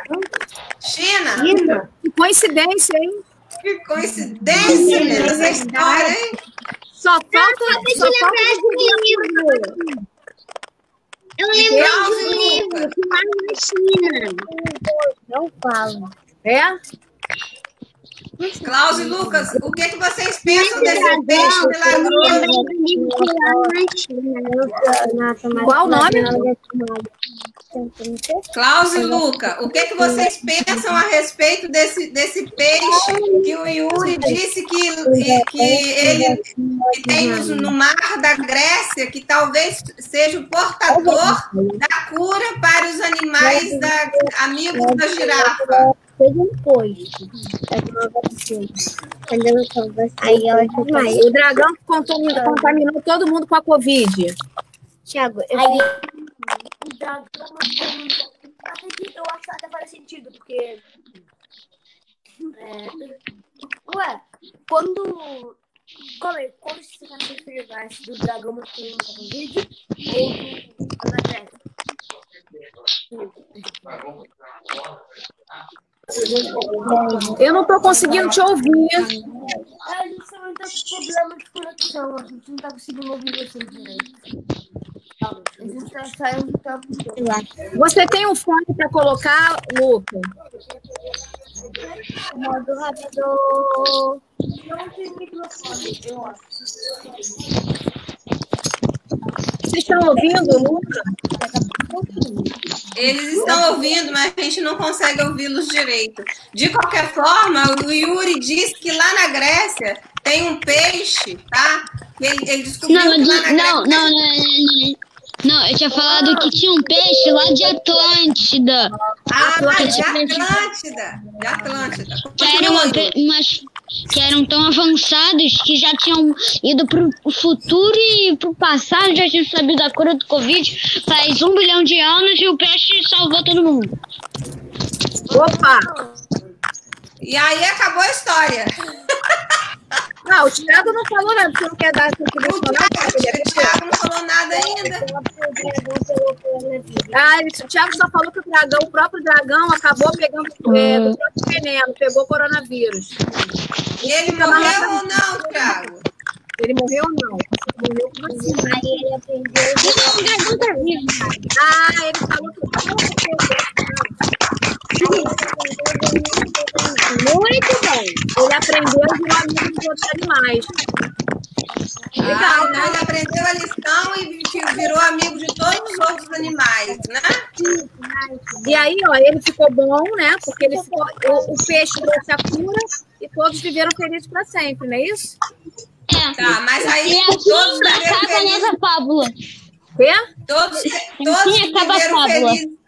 China? China. Que coincidência, hein? Que coincidência essa história, hein? Só falta. Só falta livro. Eu lembrei de um livro que lá na China. Não falo. É? Klaus e Lucas, o que, que vocês pensam desse peixe milagroso? Qual o nome? Klaus e Luca, o que, que vocês pensam a respeito desse, desse peixe que o Yuri disse que, que ele que tem no mar da Grécia, que talvez seja o portador da cura para os animais da, amigos da girafa? Teve um Aí ela desmaiou. O dragão contaminou, contaminou todo mundo com a Covid. Tiago, eu Aí, o dragão eu acho que até faz sentido, porque. É, ué, quando. Como é? Quando você quer se referir do dragão masculino com Covid ou do Anacreta? Eu não estou conseguindo te ouvir. A gente também com problema de conexão, a gente não conseguindo ouvir vocês direito. A gente saindo. Você tem um fone para colocar, Luca? Modo rápido. Não tem microfone, eu acho. Vocês estão ouvindo, Luca? Eles estão ouvindo, mas a gente não consegue ouvi-los direito. De qualquer forma, o Yuri disse que lá na Grécia tem um peixe, tá? Ele, ele descobriu Não, que lá na não, Grécia... não, não, não, não, eu tinha falado que tinha um peixe lá de Atlântida. Ah, de Atlântida. De Atlântida. que eram, ape- umas, que eram tão avançados que já tinham ido pro futuro e pro passado, já tinham sabido da cura do Covid faz um bilhão de anos e o peixe salvou todo mundo. Opa! E aí acabou a história. Não, o Thiago não falou nada. Você não quer dar essa O Thiago, o Thiago não falou nada ainda. Ah, ele- o Thiago só falou que o dragão, o próprio dragão, acabou pegando é, do próprio veneno, pegou coronavírus. E ele morreu ou não, Thiago? Ele morreu ou não? Morreu como assim? Aí ele aprendeu. O dragão tá vivo. Ah, ele falou que Muito bem. ele aprendeu a virar amigo dos outros animais. Legal, né? Ele aprendeu a lição e vi- virou amigo de todos os outros animais, né? E aí, ó, ele ficou bom, né? Porque ele ficou, o, o peixe trouxe a cura e todos viveram felizes para sempre, não é isso? É. Tá, mas aí E todos viveram acaba a felizes. nossa fábula. Quê? Todos, todos acaba a viveram fábula. felizes.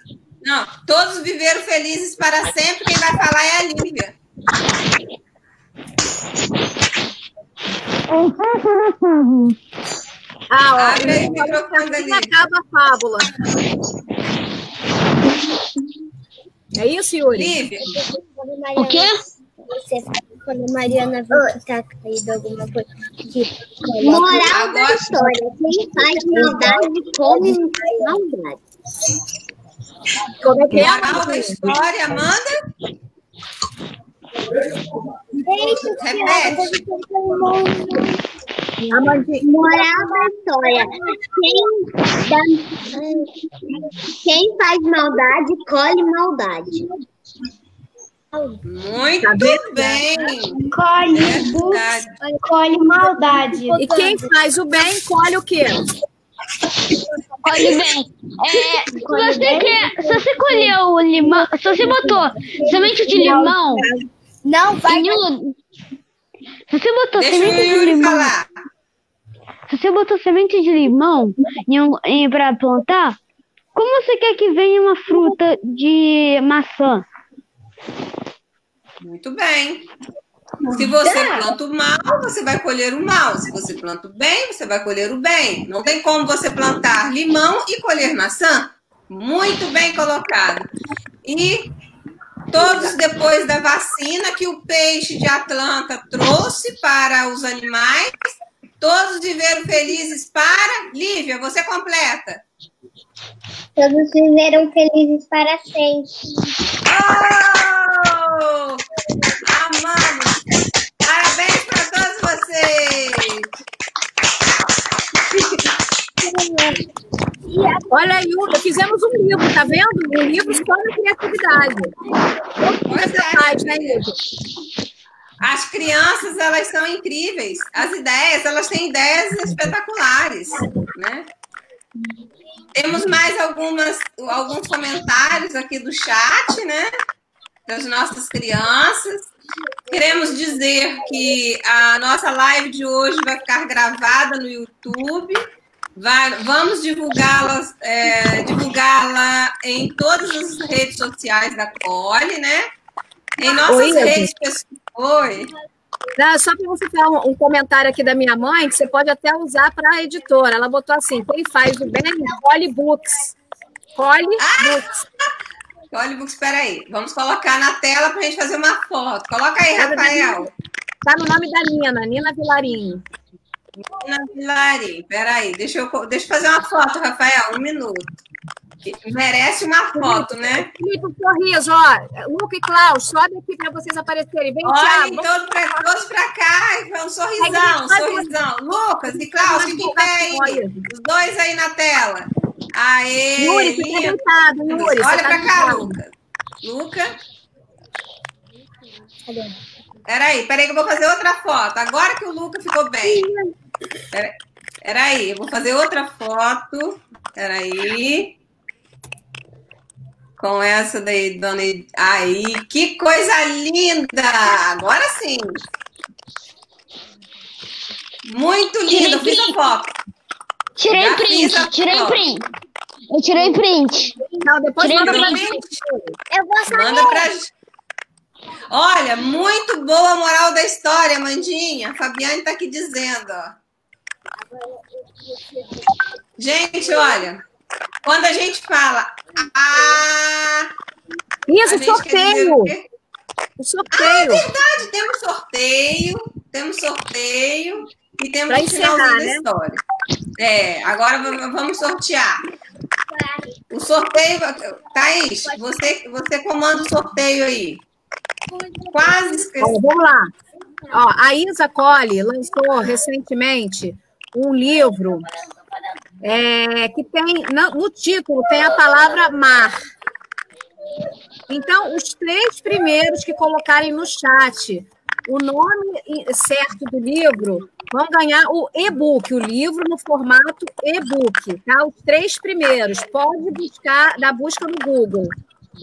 Não, todos viveram felizes para sempre. Quem vai falar é a Lívia. Ah, ó, Abre aí o microfone da Lívia. acaba a fábula. É isso, Yuri? Lívia, O quê? Você, quando a Mariana vê que tá caído alguma coisa, que Moral da história: quem faz maldade come maldade. Como é que é? moral da história, Amanda? Repete. Amandinha. Moral da história: quem, dá- quem faz maldade colhe maldade. Muito Tá bem. Colhe, colhe maldade. E quem faz o bem, colhe o quê? Colhe bem. É, se você quer, se você colheu o limão, se você botou semente de limão Não, vai. um, se você botou Deixa semente de limão, falar. se você botou semente de limão em um, em, pra plantar, como você quer que venha uma fruta de maçã? Muito bem. Se você planta o mal, você vai colher o mal. Se você planta o bem, você vai colher o bem. Não tem como você plantar limão e colher maçã. Muito bem colocado. E todos depois da vacina que o peixe de Atlanta trouxe para os animais, todos viveram felizes para. Lívia, você completa. Todos viveram felizes para sempre. Oh! Amamos! Parabéns para todos vocês! Olha aí, fizemos um livro, tá vendo? Um livro só da criatividade. Pois é. faz, né, Yuri? As crianças, elas são incríveis. As ideias, elas têm ideias espetaculares, né? Temos mais algumas, alguns comentários aqui do chat, né? Das nossas crianças. Queremos dizer que a nossa live de hoje vai ficar gravada no YouTube. Vai- vamos divulgá-la é, divulgá-la em todas as redes sociais da Cole, né? Em nossas Oi, Ed. redes pessoais. Oi. Não, só para você falar um, um comentário aqui da minha mãe, que você pode até usar para a editora. Ela botou assim: quem faz o bem, colhe books. Colhe books. Olha, Books, espera aí. Vamos colocar na tela para a gente fazer uma foto. Coloca aí, Rafael. Tá no nome da Nina, Nina Vilarinho. Nina Vilari. Espera aí. Deixa eu, deixa eu fazer uma foto, Rafael. Um minuto. Merece uma foto, né? Felipe, um sorriso, ó. Luca e Klaus, sobe aqui para vocês aparecerem. Vem, Olhem todos para todos pra cá. Um sorrisão, um sorrisão. Lucas e Klaus, fiquem em pé aí. Os dois aí na tela. Aê, Yuri, fica lindo. deitado, Yuri. você Olha tá pra cá. Lucas. Luca. Peraí, peraí que eu vou fazer outra foto. Agora que o Luca ficou bem. Pera- Peraí, eu vou fazer outra foto. Peraí. Com essa daí, dona. Aí, que coisa linda! Agora sim. Muito linda. Fiz a foto. Tirei Já print, tirei foto. print. Eu tirei print. Não, depois Tirei manda pra print. gente. Eu vou saber. Manda pra gente. Olha, muito boa a moral da história, Mandinha. A Fabiane tá aqui dizendo, ó. Gente, olha, quando a gente fala ah, Isso, a gente quer dizer sorteio. o quê? O Ah, é sorteio. verdade, temos sorteio, temos sorteio e temos Pra o finalzinho encerrar, né? história. É, agora vamos sortear. O sorteio, Thaís, você, você comanda o sorteio aí. Quase esqueci. Ó, vamos lá. Ó, a Isa Colli lançou recentemente um livro é, que tem no título tem a palavra mar. Então, os três primeiros que colocarem no chat o nome certo do livro, vão ganhar o e-book, o livro no formato e-book, tá? Os três primeiros. Pode buscar na busca no Google.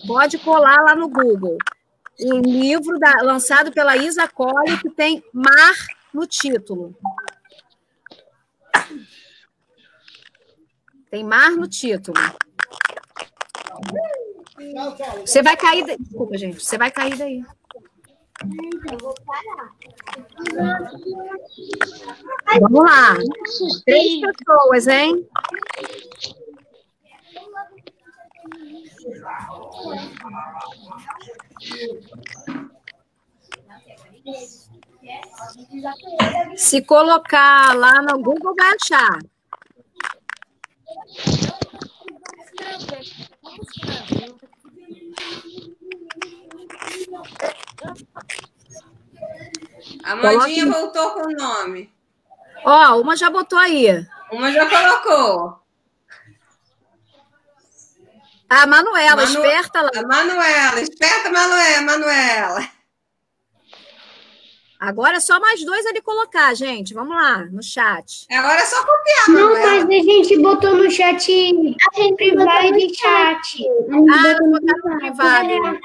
Pode colar lá no Google. O livro da, lançado pela Isa Cole, que tem Mar no título. Tem Mar no título. Você vai cair. Da... Desculpa, gente. Você vai cair daí. Vamos lá. Três pessoas, hein? Se colocar lá no Google, vai achar. A Mandinha Coloque- voltou com o nome. Ó, uma já botou aí. Uma já colocou. A Manuela, Manu- esperta lá. A Manuela, esperta, Manuela, Manuela. Agora é só mais dois ali colocar, gente. Vamos lá, no chat. Agora é só copiar, Não, Manuela. mas a gente botou no chat A gente privado botou no e chat. Ah, vou botar no privado.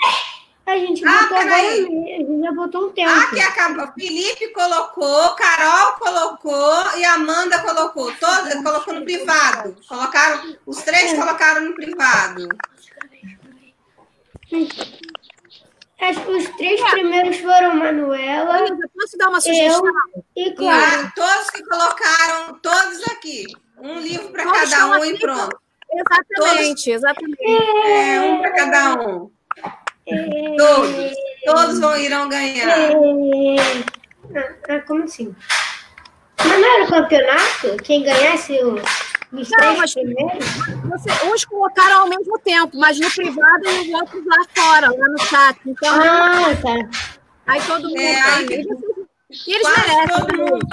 A gente Ah, botou agora, peraí. mesmo, a gente já botou um tempo. Ah, que acabou. Felipe colocou, Carol colocou e Amanda colocou. Toda, colocou no privado. Colocaram, os três colocaram no privado. Acho que os três primeiros foram Manuela, posso dar uma sugestão? e Clara. Ah, todos que colocaram, todos aqui. Um livro para cada um e pronto. Exatamente, exatamente. É, um para cada um. Todos. Todos vão, irão ganhar. Ah, ah, como assim? Mas não era campeonato? Quem ganhasse o- os Não, mas- primeiros? Você- uns colocaram ao mesmo tempo, mas no privado e os outros lá fora, lá no chat. Então, Ah, tá. aí todo mundo É, aí- eles Quase merecem. todo né? mundo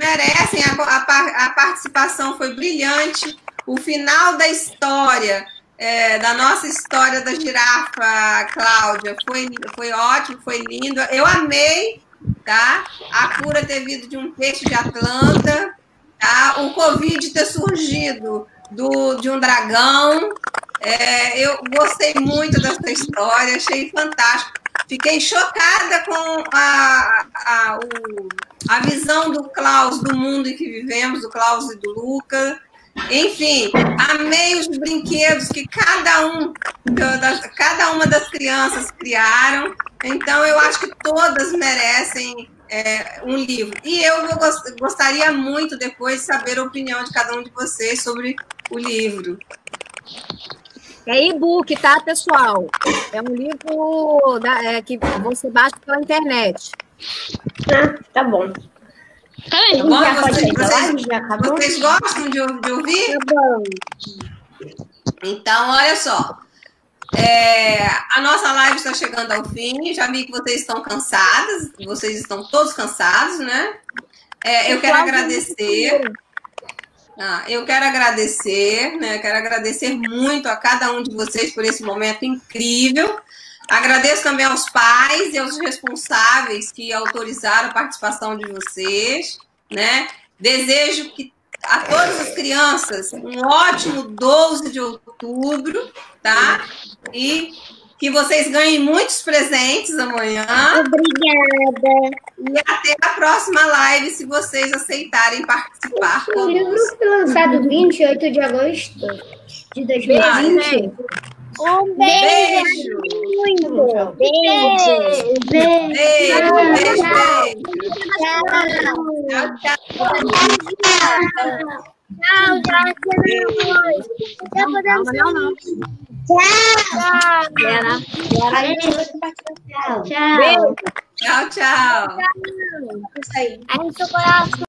merecem. A, a a participação foi brilhante. O final da história, é, da nossa história da girafa, Cláudia, foi, foi ótimo, foi lindo. Eu amei, tá? A cura ter vindo de um peixe de Atlanta, tá? O Covid ter surgido do, de um dragão. É, eu gostei muito dessa história, achei fantástico. Fiquei chocada com a, a, o- a visão do Klaus do mundo em que vivemos, do Klaus e do Luca. Enfim, amei os brinquedos que cada um cada uma das crianças criaram. Então, eu acho que todas merecem é, um livro. E eu vou gos- gostaria muito depois de saber a opinião de cada um de vocês sobre o livro. É e-book, tá, pessoal? É um livro da- é, que você baixa pela internet. Ah, tá bom. Tá já pode Vocês- vocês- já acabou? Vocês gostam de, de ouvir? Então, olha só. É, a nossa live está chegando ao fim. Já vi que vocês estão cansadas. Vocês estão todos cansados, né? É, eu quero agradecer. Ah, eu quero agradecer, né? Quero agradecer muito a cada um de vocês por esse momento incrível. Agradeço também aos pais e aos responsáveis que autorizaram a participação de vocês, né? Desejo que a todas as crianças um ótimo 12 de outubro, tá? E que vocês ganhem muitos presentes amanhã. Obrigada. E até a próxima live, se vocês aceitarem participar O livro foi lançado 28 de agosto de 2020. Um Beijo! beijo. Beijo. Beijo, beijo. Tchau. Tchau, tchau. Tchau, tchau. Tchau. Tchau. Tchau, tchau. Gente